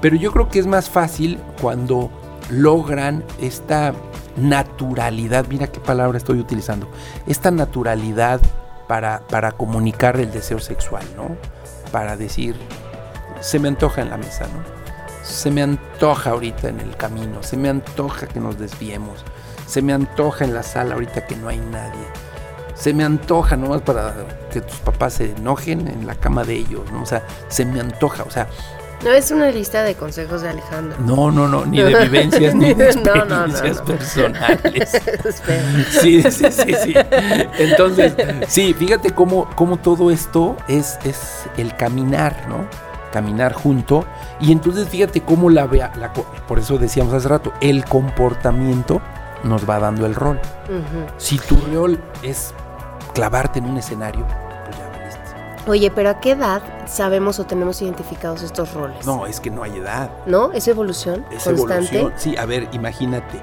pero yo creo que es más fácil cuando logran esta naturalidad, mira qué palabra estoy utilizando, esta naturalidad para, para comunicar el deseo sexual, ¿no? Para decir, se me antoja en la mesa, ¿no? Se me antoja ahorita en el camino, se me antoja que nos desviemos, se me antoja en la sala ahorita que no hay nadie, se me antoja nomás para que tus papás se enojen en la cama de ellos, ¿no? O sea, se me antoja, o sea, no es una lista de consejos de Alejandro. No, no, no, ni de vivencias ni de experiencias personales. sí, sí, sí, sí. Entonces, sí, fíjate cómo, cómo todo esto es, es el caminar, ¿no? caminar junto. Y entonces fíjate cómo la vea, la por eso decíamos hace rato, el comportamiento nos va dando el rol. Si tu rol es clavarte en un escenario. Oye, pero ¿a qué edad sabemos o tenemos identificados estos roles? No, es que no hay edad. ¿No? ¿Es evolución Es constante? evolución. Sí, a ver, imagínate eh,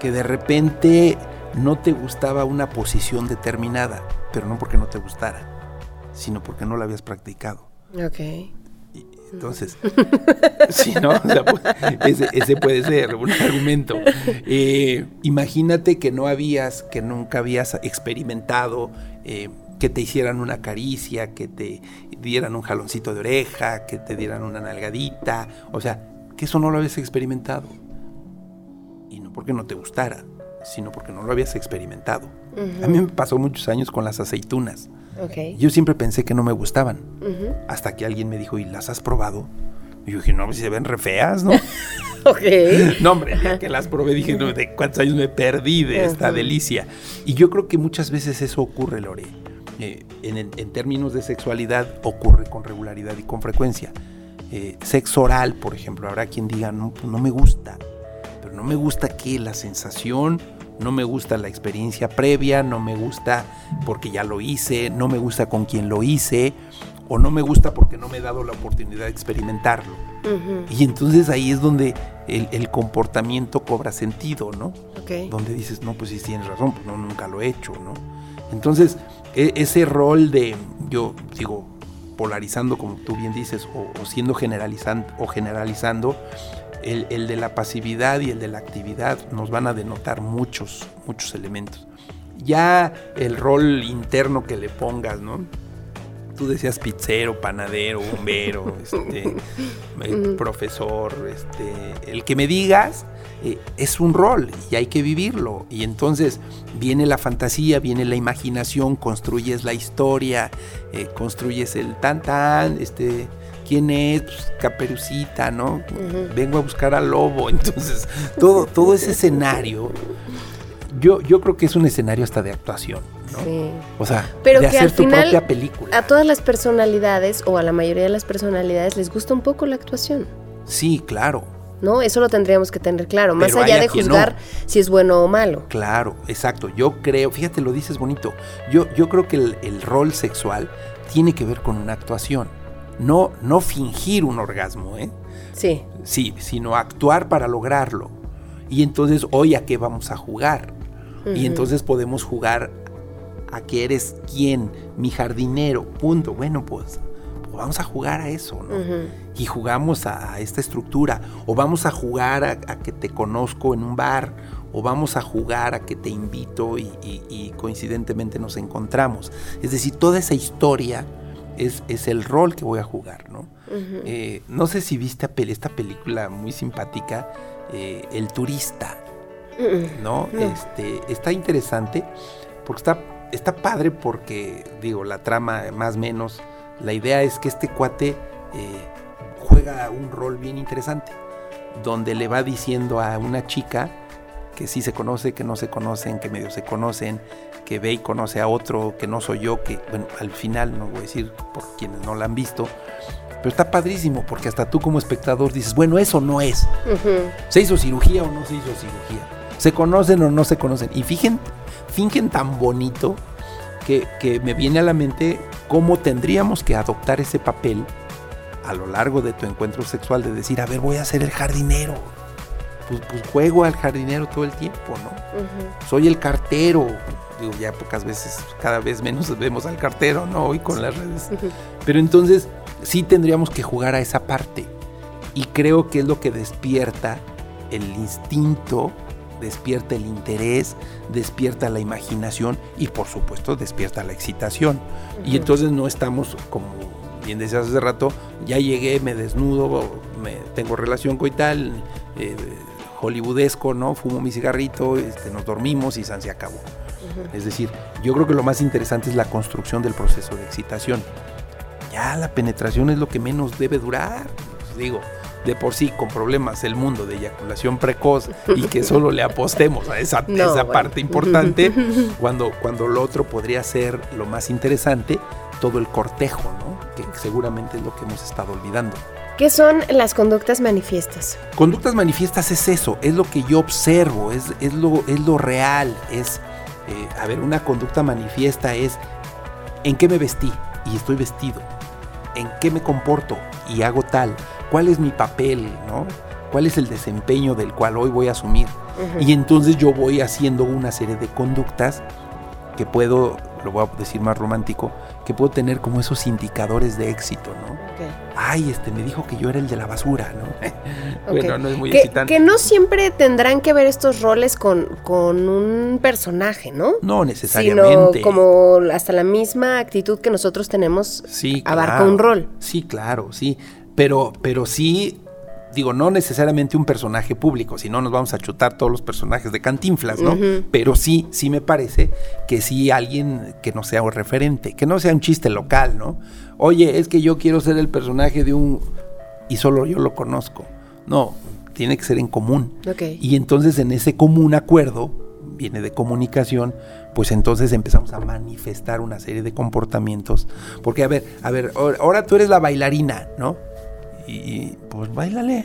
que de repente no te gustaba una posición determinada, pero no porque no te gustara, sino porque no la habías practicado. Ok. Y Entonces, sí, ¿no? O sea, pues, ese, ese puede ser un argumento. Eh, imagínate que no habías, que nunca habías experimentado eh, que te hicieran una caricia, que te dieran un jaloncito de oreja, que te dieran una nalgadita. O sea, que eso no lo habías experimentado. Y no porque no te gustara, sino porque no lo habías experimentado. A mí me pasó muchos años con las aceitunas. Ok. Yo siempre pensé que no me gustaban. Ujú. Hasta que alguien me dijo, ¿y las has probado? Y yo dije, no, pues si se ven re feas, ¿no? Ok. no, hombre, ya que las probé dije, no, ¿de cuántos años me perdí de esta Ajá. delicia? Y yo creo que muchas veces eso ocurre, Lore. Eh, en, en- en términos de sexualidad ocurre con regularidad y con frecuencia. Eh, sexo oral, por ejemplo, habrá quien diga, no, pues no me gusta. Pero no me gusta que la sensación, no me gusta la experiencia previa, no me gusta porque ya lo hice, no me gusta con quien lo hice, o no me gusta porque no me he dado la oportunidad de experimentarlo. Ujú. Y entonces ahí es donde el, el comportamiento cobra sentido, ¿no? Ok. Donde dices, no, pues sí tienes razón, pues no, nunca lo he hecho, ¿no? Entonces, e- ese rol de, yo digo, polarizando, como tú bien dices, o, o siendo generalizando, o generalizando, el, el de la pasividad y el de la actividad nos van a denotar muchos, muchos elementos. Ya el rol interno que le pongas, ¿no? Tú decías pizzero, panadero, bombero, este, profesor, este, el que me digas eh, es un rol y hay que vivirlo. Y entonces viene la fantasía, viene la imaginación, construyes la historia, eh, construyes el tan tan, este, quién es, Pues, Caperucita, ¿no? Vengo a buscar al lobo. Entonces, todo, todo ese escenario, yo, yo creo que es un escenario hasta de actuación, ¿no? Sí. O sea, Pero de que hacer al tu final propia película. A todas las personalidades o a la mayoría de las personalidades les gusta un poco la actuación. Sí, claro. ¿No? Eso lo tendríamos que tener claro, más Pero allá de juzgar no. si es bueno o malo. Claro, exacto. Yo creo, fíjate, lo dices bonito. Yo, yo creo que el, el rol sexual tiene que ver con una actuación. No, no fingir un orgasmo, ¿eh? Sí. Sí, sino actuar para lograrlo. Y entonces, hoy a qué vamos a jugar. Y entonces podemos jugar a que eres quién, mi jardinero, punto. Bueno, pues, pues vamos a jugar a eso, ¿no? Ujú. Y jugamos a, a esta estructura, o vamos a jugar a, a que te conozco en un bar, o vamos a jugar a que te invito y, y- y coincidentemente nos encontramos. Es decir, toda esa historia es, es el rol que voy a jugar, ¿no? Eh, no sé si viste esta película muy simpática, eh, El turista, ¿no? Este, está interesante porque está, está padre porque, digo, la trama más o menos, la idea es que este cuate juega un rol bien interesante, donde le va diciendo a una chica que sí se conoce, que no se conocen, que medio se conocen, que ve y conoce a otro, que no soy yo, que, bueno, al final no voy a decir por quienes no la han visto, pero está padrísimo porque hasta tú como espectador dices, bueno, eso no es. ¿Se hizo cirugía o no se hizo cirugía? ¿Se conocen o no se conocen? Y fingen, fingen tan bonito que, que me viene a la mente cómo tendríamos que adoptar ese papel a lo largo de tu encuentro sexual de decir, a ver, voy a ser el jardinero. Pues, pues juego al jardinero todo el tiempo, ¿no? Soy el cartero. Digo, ya pocas veces, cada vez menos vemos al cartero, ¿no? Hoy con las redes. Pero entonces sí tendríamos que jugar a esa parte. Y creo que es lo que despierta el instinto, despierta el interés, despierta la imaginación y por supuesto despierta la excitación. Y entonces no estamos como bien decías hace rato, ya llegué, me desnudo, me, tengo relación coital, eh, hollywoodesco, ¿no? Fumo mi cigarrito, este, nos dormimos y san se acabó. Es decir, yo creo que lo más interesante es la construcción del proceso de excitación. Ya la penetración es lo que menos debe durar. Pues digo, de por sí con problemas el mundo de eyaculación precoz y que solo le apostemos a esa, No, esa bueno. parte importante, cuando, cuando lo otro podría ser lo más interesante, todo el cortejo, ¿no? Que seguramente es lo que hemos estado olvidando. ¿Qué son las conductas manifiestas? Conductas manifiestas es eso, es lo que yo observo, es, es, lo, es lo real, es, eh, a ver, una conducta manifiesta es en qué me vestí y estoy vestido, en qué me comporto y hago tal, cuál es mi papel, ¿no? ¿Cuál es el desempeño del cual hoy voy a asumir? Y entonces yo voy haciendo una serie de conductas que puedo, lo voy a decir más romántico, que puedo tener como esos indicadores de éxito, ¿no? Ay, este me dijo que yo era el de la basura, ¿no? bueno, no es muy que, excitante. que no siempre tendrán que ver estos roles con, con un personaje, ¿no? No Sino necesariamente. como hasta la misma actitud que nosotros tenemos sí, abarca claro. un rol. Sí, claro, sí. Pero, pero sí, digo, no necesariamente un personaje público, si no nos vamos a chutar todos los personajes de Cantinflas, ¿no? Pero sí, sí me parece que sí alguien que no sea un referente, que no sea un chiste local, ¿no? Oye, es que yo quiero ser el personaje de un... y solo yo lo conozco. No, tiene que ser en común. Y entonces en ese común acuerdo, viene de comunicación, pues entonces empezamos a manifestar una serie de comportamientos. Porque, a ver, a ver, ahora tú eres la bailarina, ¿no? Y, y, pues bailale.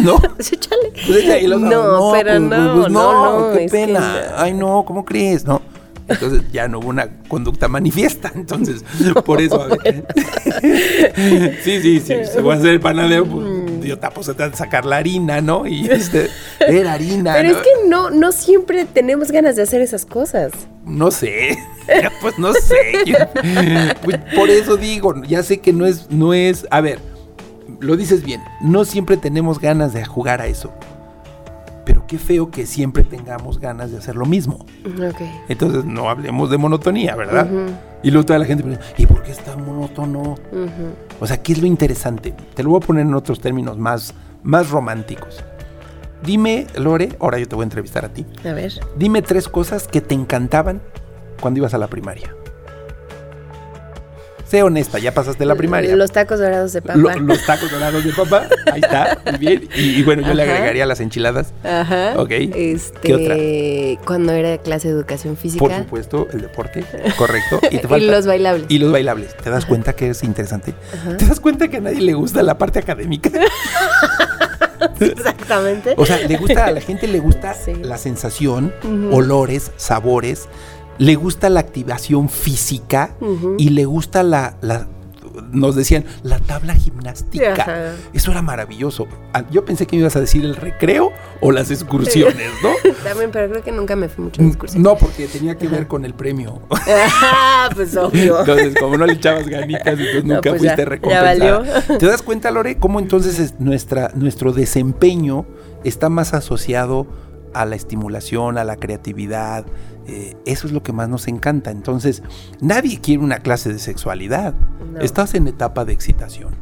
¿No? Pues échale. Pues los- No, pero no, pues no, no, qué es que pena. no. Ay, no, ¿cómo crees? No. Entonces ya no hubo una conducta manifiesta. Entonces, por eso, a ver. sí, sí, sí. Se va a hacer el panadero, pues, Mm. yo tapo se trata de sacar la harina, ¿no? Y este, ver harina. Pero ¿no? es que no, no siempre tenemos ganas de hacer esas cosas. No sé. pues no sé. Yo- pues por eso digo, ya sé que no es, no es. A ver, lo dices bien. No siempre tenemos ganas de jugar a eso. Pero qué feo que siempre tengamos ganas de hacer lo mismo. Entonces no hablemos de monotonía, ¿verdad? Y luego toda la gente pregunta, ¿y por qué es tan monótono? O sea, ¿qué es lo interesante? Te lo voy a poner en otros términos más, más románticos. Dime, Lore, ahora yo te voy a entrevistar a ti. A ver. Dime tres cosas que te encantaban cuando ibas a la primaria. Sé honesta, ya pasaste la primaria. Los tacos dorados de Lo- papá. los tacos dorados de papá. Ahí está, muy bien. Y, y bueno, yo le agregaría las enchiladas. Ajá. Ok. Este, ¿Qué otra? Cuando era clase de educación física. Por supuesto, el deporte, correcto. Y, te Y falta- los bailables. Y los bailables. ¿Te das cuenta que es interesante? ¿Te das cuenta que a nadie le gusta la parte académica? Exactamente. O sea, le gusta, a la gente le gusta Sí. la sensación, olores, sabores, le gusta la activación física Ujú. y le gusta la, la- nos decían, la tabla gimnástica. Ajá. Eso era maravilloso. Ah, Yo pensé que me ibas a decir el recreo o las excursiones, ¿no? También, pero creo que nunca me fui mucho a excursión. No, porque tenía que ver con el premio. Ajá, pues obvio. Entonces, como no le echabas ganitas, entonces No, nunca pues fuiste ya, ya recompensada. valió. ¿Te das cuenta, Lore, cómo entonces es nuestra, nuestro desempeño está más asociado a la estimulación, a la creatividad? Eh, eso es lo que más nos encanta. Entonces, nadie quiere una clase de sexualidad. No. Estás en etapa de excitación.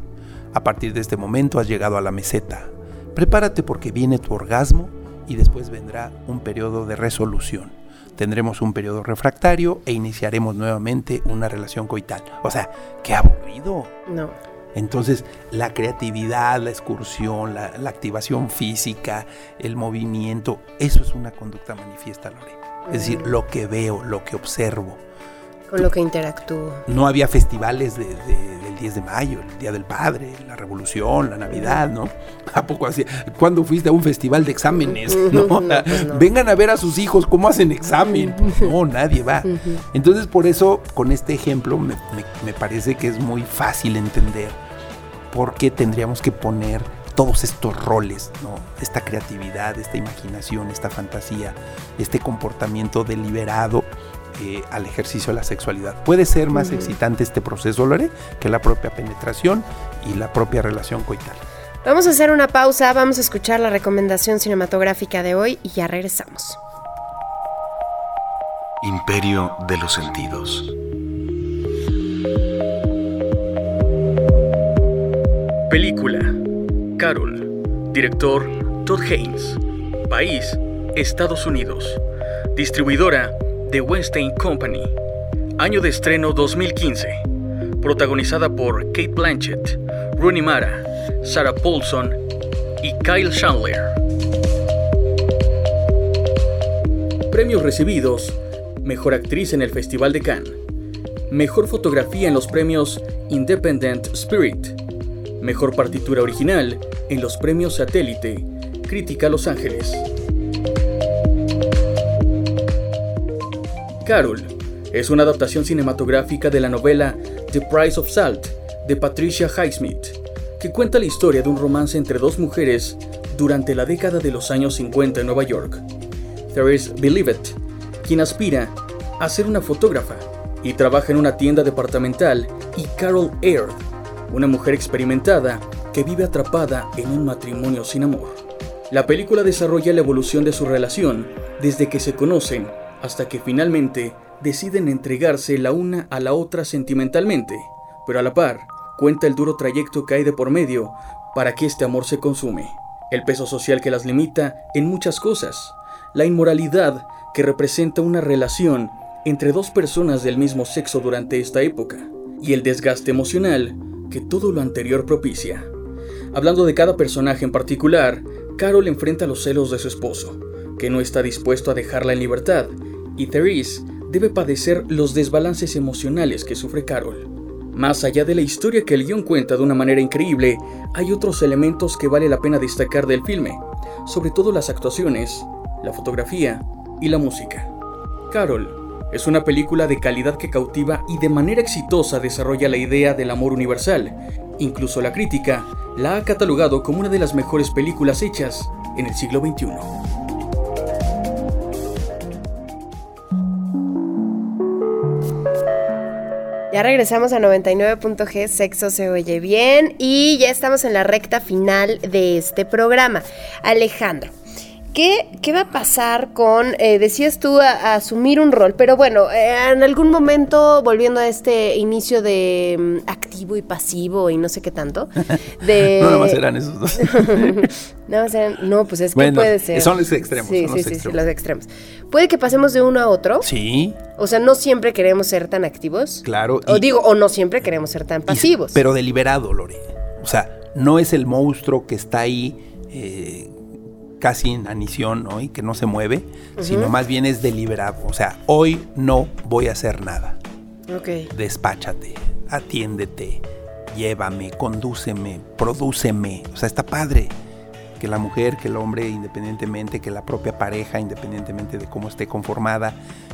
A partir de este momento has llegado a la meseta. Prepárate porque viene tu orgasmo y después vendrá un periodo de resolución. Tendremos un periodo refractario e iniciaremos nuevamente una relación coital. O sea, qué aburrido. No. Entonces, la creatividad, la excursión, la, la activación física, el movimiento, eso es una conducta manifiesta, Lore. Es decir, lo que veo, lo que observo. Con lo que interactúo. No había festivales de- de- del 10 de mayo, el Día del Padre, la Revolución, la Navidad, ¿no? ¿A poco así? ¿Cuándo fuiste a un festival de exámenes? ¿no? No, pues no. Vengan a ver a sus hijos cómo hacen examen. No, nadie va. Entonces, por eso, con este ejemplo, me, me- me parece que es muy fácil entender por qué tendríamos que poner todos estos roles, ¿no? Esta creatividad, esta imaginación, esta fantasía, este comportamiento deliberado eh, al ejercicio de la sexualidad. Puede ser más excitante este proceso, Lore, que la propia penetración y la propia relación coital. Vamos a hacer una pausa, vamos a escuchar la recomendación cinematográfica de hoy y ya regresamos. Imperio de los sentidos. Película. Carol. Director Todd Haynes. País. Estados Unidos. Distribuidora The Weinstein Company. Año de estreno 2015. Protagonizada por Kate Blanchett, Rooney Mara, Sarah Paulson y Kyle Chandler. Premios recibidos. Mejor actriz en el Festival de Cannes. Mejor fotografía en los premios Independent Spirit. Mejor partitura original en los premios Satélite. Crítica Los Ángeles. Carol es una adaptación cinematográfica de la novela The Price of Salt de Patricia Highsmith, que cuenta la historia de un romance entre dos mujeres durante la década de los años 50 en Nueva York. Therese Believett, quien aspira a ser una fotógrafa y trabaja en una tienda departamental, y Carol Aird, una mujer experimentada que vive atrapada en un matrimonio sin amor. La película desarrolla la evolución de su relación desde que se conocen hasta que finalmente deciden entregarse la una a la otra sentimentalmente, pero a la par cuenta el duro trayecto que hay de por medio para que este amor se consume, el peso social que las limita en muchas cosas, la inmoralidad que representa una relación entre dos personas del mismo sexo durante esta época, y el desgaste emocional que todo lo anterior propicia. Hablando de cada personaje en particular, Carol enfrenta los celos de su esposo, que no está dispuesto a dejarla en libertad, y Therese debe padecer los desbalances emocionales que sufre Carol. Más allá de la historia que el guion cuenta de una manera increíble, hay otros elementos que vale la pena destacar del filme, sobre todo las actuaciones, la fotografía y la música. Carol es una película de calidad que cautiva y de manera exitosa desarrolla la idea del amor universal. Incluso la crítica la ha catalogado como una de las mejores películas hechas en el siglo XXI. Ya regresamos a 99.g, sexo se oye bien y ya estamos en la recta final de este programa. Alejandro, ¿Qué, ¿Qué, va a pasar con, eh, decías tú, a, asumir un rol? Pero bueno, eh, en algún momento, volviendo a este inicio de mm, activo y pasivo y no sé qué tanto, de... no, nada más eran esos dos. no, eran, no, pues es que puede ser. Son los extremos. Sí, son los sí, extremos. sí, los extremos. Puede que pasemos de uno a otro. Sí. O sea, no siempre queremos ser tan activos. Claro. O y- digo, o no siempre queremos ser tan y- pasivos. pero deliberado, Lore. O sea, no es el monstruo que está ahí eh, casi en anición, ¿no? Y que no se mueve, sino más bien es deliberado. O sea, hoy no voy a hacer nada. ok. Despáchate, atiéndete, llévame, condúceme, prodúceme. O sea, está padre que la mujer, que el hombre, independientemente, que la propia pareja, independientemente de cómo esté conformada,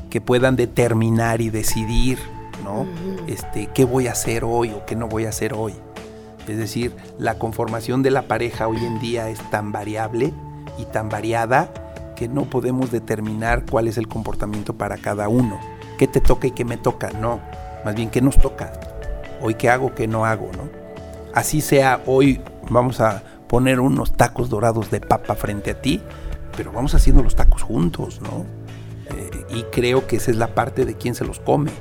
que puedan determinar y decidir, ¿no? Este, qué voy a hacer hoy o qué no voy a hacer hoy. Es decir, la conformación de la pareja hoy en día es tan variable y tan variada que no podemos determinar cuál es el comportamiento para cada uno. ¿Qué te toca y qué me toca? No, más bien qué nos toca. Hoy qué hago, qué no hago, ¿no? Así sea, hoy vamos a poner unos tacos dorados de papa frente a ti, pero vamos haciendo los tacos juntos, ¿no? Eh, y creo que esa es la parte de quién se los come.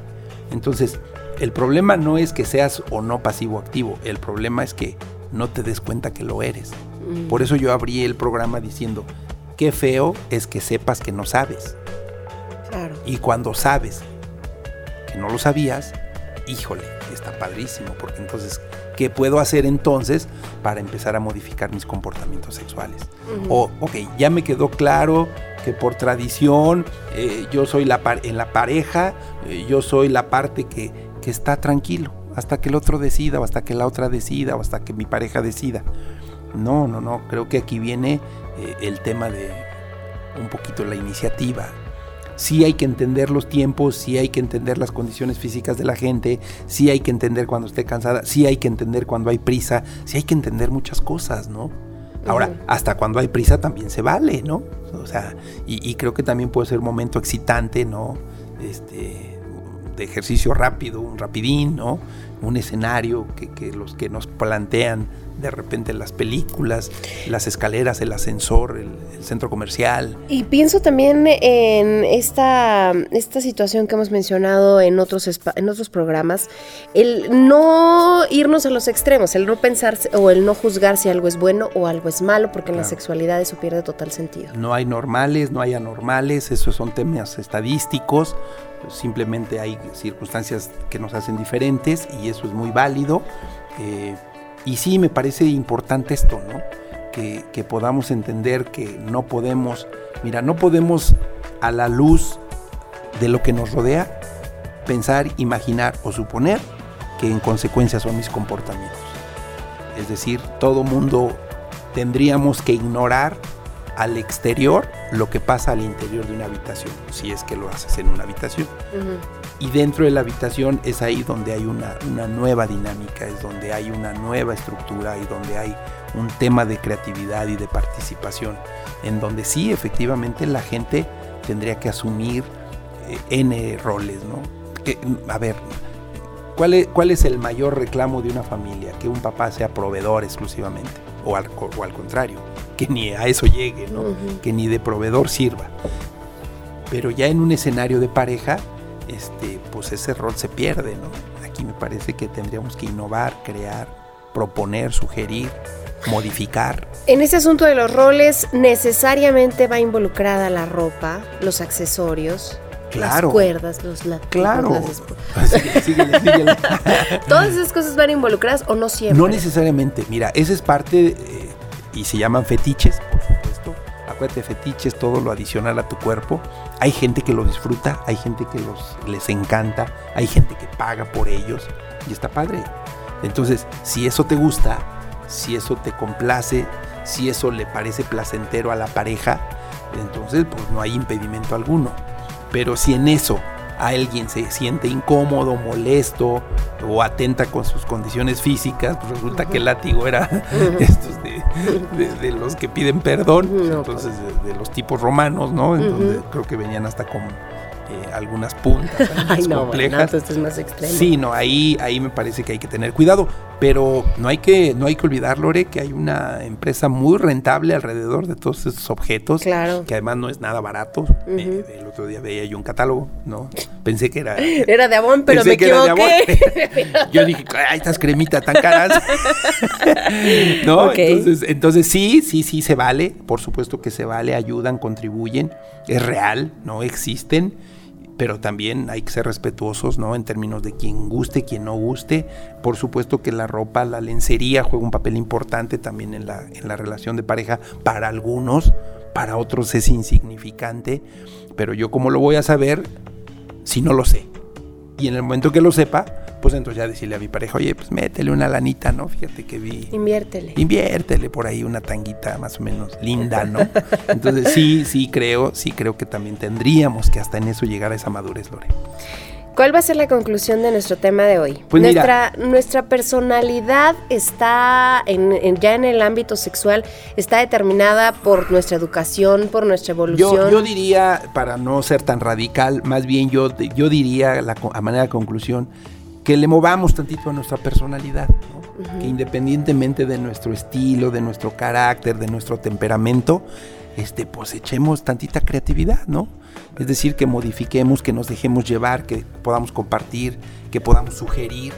Entonces, el problema no es que seas o no pasivo activo, el problema es que no te des cuenta que lo eres. Por eso yo abrí el programa diciendo, qué feo es que sepas que no sabes. Claro. Y cuando sabes que no lo sabías, híjole, está padrísimo, porque entonces, ¿qué puedo hacer entonces para empezar a modificar mis comportamientos sexuales? O, ok, ya me quedó claro que por tradición eh, yo soy la par- en la pareja, eh, yo soy la parte que, que está tranquilo, hasta que el otro decida, o hasta que la otra decida, o hasta que mi pareja decida. No, no, no, creo que aquí viene eh, el tema de un poquito la iniciativa. Sí hay que entender los tiempos, sí hay que entender las condiciones físicas de la gente, sí hay que entender cuando esté cansada, sí hay que entender cuando hay prisa, sí hay que entender muchas cosas, ¿no? Ahora, hasta cuando hay prisa también se vale, ¿no? O sea, y, y creo que también puede ser un momento excitante, ¿no? Este, de ejercicio rápido, un rapidín, ¿no? Un escenario que, que los que nos plantean de repente las películas, las escaleras, el ascensor, el, el centro comercial. Y pienso también en esta, esta situación que hemos mencionado en otros, en otros programas, el no irnos a los extremos, el no pensar o el no juzgar si algo es bueno o algo es malo, porque en la sexualidad eso pierde total sentido. No hay normales, no hay anormales, esos son temas estadísticos, simplemente hay circunstancias que nos hacen diferentes y eso es muy válido. Eh, y sí, me parece importante esto, ¿no? Que, que podamos entender que no podemos, mira, no podemos a la luz de lo que nos rodea pensar, imaginar o suponer que en consecuencia son mis comportamientos. Es decir, todo mundo tendríamos que ignorar al exterior lo que pasa al interior de una habitación, si es que lo haces en una habitación. Y dentro de la habitación es ahí donde hay una, una, nueva dinámica, es donde hay una nueva estructura y donde hay un tema de creatividad y de participación, en donde sí, efectivamente, la gente tendría que asumir eh, N roles, ¿no? Que, a ver, ¿cuál es, ¿cuál es el mayor reclamo de una familia? Que un papá sea proveedor exclusivamente, o al, o al contrario, que ni a eso llegue, ¿no? Que ni de proveedor sirva. Pero ya en un escenario de pareja, este, pues ese rol se pierde, ¿no? Aquí me parece que tendríamos que innovar, crear, proponer, sugerir, modificar. En ese asunto de los roles, necesariamente va involucrada la ropa, los accesorios, Claro. las cuerdas, los látigos, Claro. las Síguele, síguele, síguele. Todas esas cosas van involucradas o no siempre. No necesariamente, mira, esa es parte, eh, y se llaman fetiches, Acuérdate, fetiches, todo lo adicional a tu cuerpo. Hay gente que lo disfruta, hay gente que los, les encanta, hay gente que paga por ellos, y está padre. Entonces, si eso te gusta, si eso te complace, si eso le parece placentero a la pareja, entonces pues no hay impedimento alguno. Pero si en eso alguien se siente incómodo, molesto o atenta con sus condiciones físicas, pues resulta que el látigo era de, de- de los que piden perdón, No, entonces de, de los tipos romanos, ¿no? En donde creo que venían hasta con eh, algunas puntas Ay, no, complejas. bueno, esto es más extremo. Sí, no, ahí, ahí me parece que hay que tener cuidado, pero no hay que, no hay que olvidar, Lore, que hay una empresa muy rentable alrededor de todos esos objetos, Claro. que además no es nada barato. Eh, el otro día veía yo un catálogo, ¿no? Pensé que era... Era de Avon, pero pensé me que era de equivoqué. Avon. yo dije, ay, estas cremitas tan caras. ¿No? Entonces, entonces sí, sí, sí se vale, por supuesto que se vale, ayudan, contribuyen, es real, ¿no? Existen pero también hay que ser respetuosos, ¿no? En términos de quien guste, quien no guste. Por supuesto que la ropa, la lencería juega un papel importante también en la, en la relación de pareja para algunos, para otros es insignificante, pero yo cómo lo voy a saber si no lo sé. Y en el momento que lo sepa, pues entonces ya decirle a mi pareja, oye, pues métele una lanita, ¿no? Fíjate que vi... Inviértele. Inviértele por ahí una tanguita más o menos linda, ¿no? Entonces sí, sí creo, sí creo que también tendríamos que hasta en eso llegar a esa madurez, Lore. ¿Cuál va a ser la conclusión de nuestro tema de hoy? Pues mira. nuestra, personalidad está en, en- ya en el ámbito sexual, está determinada por nuestra educación, por nuestra evolución. Yo, yo diría, para no ser tan radical, más bien yo, yo diría la a manera de conclusión, que le movamos tantito a nuestra personalidad, ¿no? que independientemente de nuestro estilo, de nuestro carácter, de nuestro temperamento, este, pues echemos tantita creatividad, ¿no? Es decir, que modifiquemos, que nos dejemos llevar, que podamos compartir, que podamos sugerir,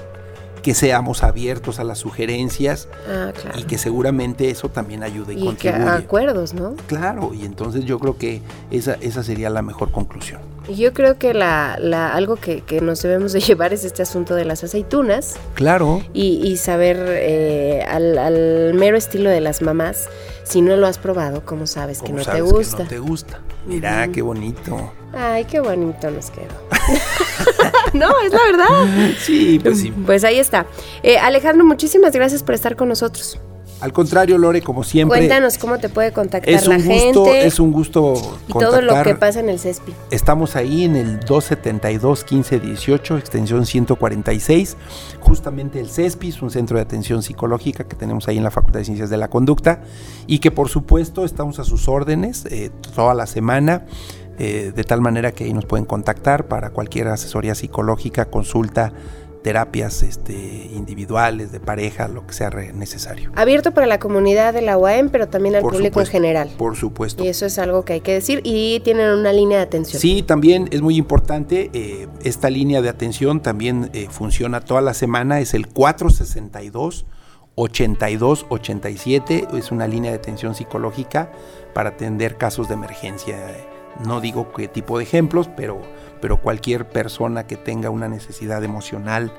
que seamos abiertos a las sugerencias Ah, claro. y que seguramente eso también ayude y, Y que contribuye. acuerdos, ¿no? Claro, y entonces yo creo que esa, esa sería la mejor conclusión. Y Yo creo que la, la- algo que, que nos debemos de llevar es este asunto de las aceitunas Claro, y, y saber eh, al, al mero estilo de las mamás, si no lo has probado, ¿cómo sabes que ¿cómo no te sabes gusta? Que no te gusta. Mira, qué bonito. Ay, qué bonito nos quedó. no, es la verdad. Sí, pues sí. Pues ahí está. Eh, Alejandro, muchísimas gracias por estar con nosotros. Al contrario, Lore, como siempre. Cuéntanos cómo te puede contactar es la gusto, gente es un gusto y todo lo que pasa en el CESPI. Estamos ahí en el 272 1518, extensión 146. Justamente el CESPI es un centro de atención psicológica que tenemos ahí en la Facultad de Ciencias de la Conducta y que por supuesto estamos a sus órdenes eh, toda la semana. eh, de tal manera que ahí nos pueden contactar para cualquier asesoría psicológica, consulta, terapias este, individuales, de pareja, lo que sea necesario. Abierto para la comunidad de la UAM, pero también al Por público supuesto, en general. Por supuesto. Y eso es algo que hay que decir. Y tienen una línea de atención. Sí, también es muy importante, eh, esta línea de atención también eh, funciona toda la semana, es el 462 82 87, es una línea de atención psicológica para atender casos de emergencia. No digo qué tipo de ejemplos, pero, pero cualquier persona que tenga una necesidad emocional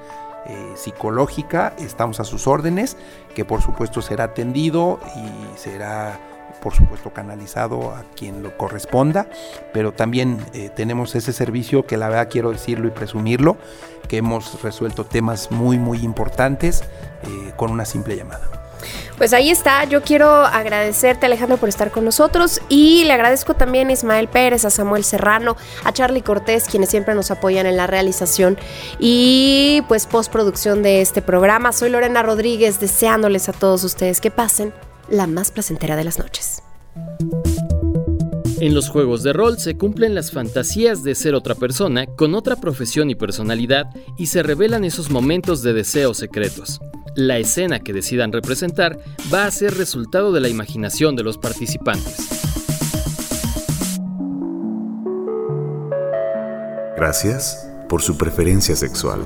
eh, psicológica, estamos a sus órdenes, que por supuesto será atendido y será por supuesto canalizado a quien lo corresponda, pero también eh, tenemos ese servicio que la verdad quiero decirlo y presumirlo, que hemos resuelto temas muy muy importantes eh, con una simple llamada. Pues ahí está, yo quiero agradecerte Alejandro por estar con nosotros y le agradezco también a Ismael Pérez, a Samuel Serrano, a Charlie Cortés, quienes siempre nos apoyan en la realización y pues postproducción de este programa. Soy Lorena Rodríguez, deseándoles a todos ustedes que pasen la más placentera de las noches. En los juegos de rol se cumplen las fantasías de ser otra persona con otra profesión y personalidad y se revelan esos momentos de deseos secretos. La escena que decidan representar va a ser resultado de la imaginación de los participantes. Gracias por su preferencia sexual.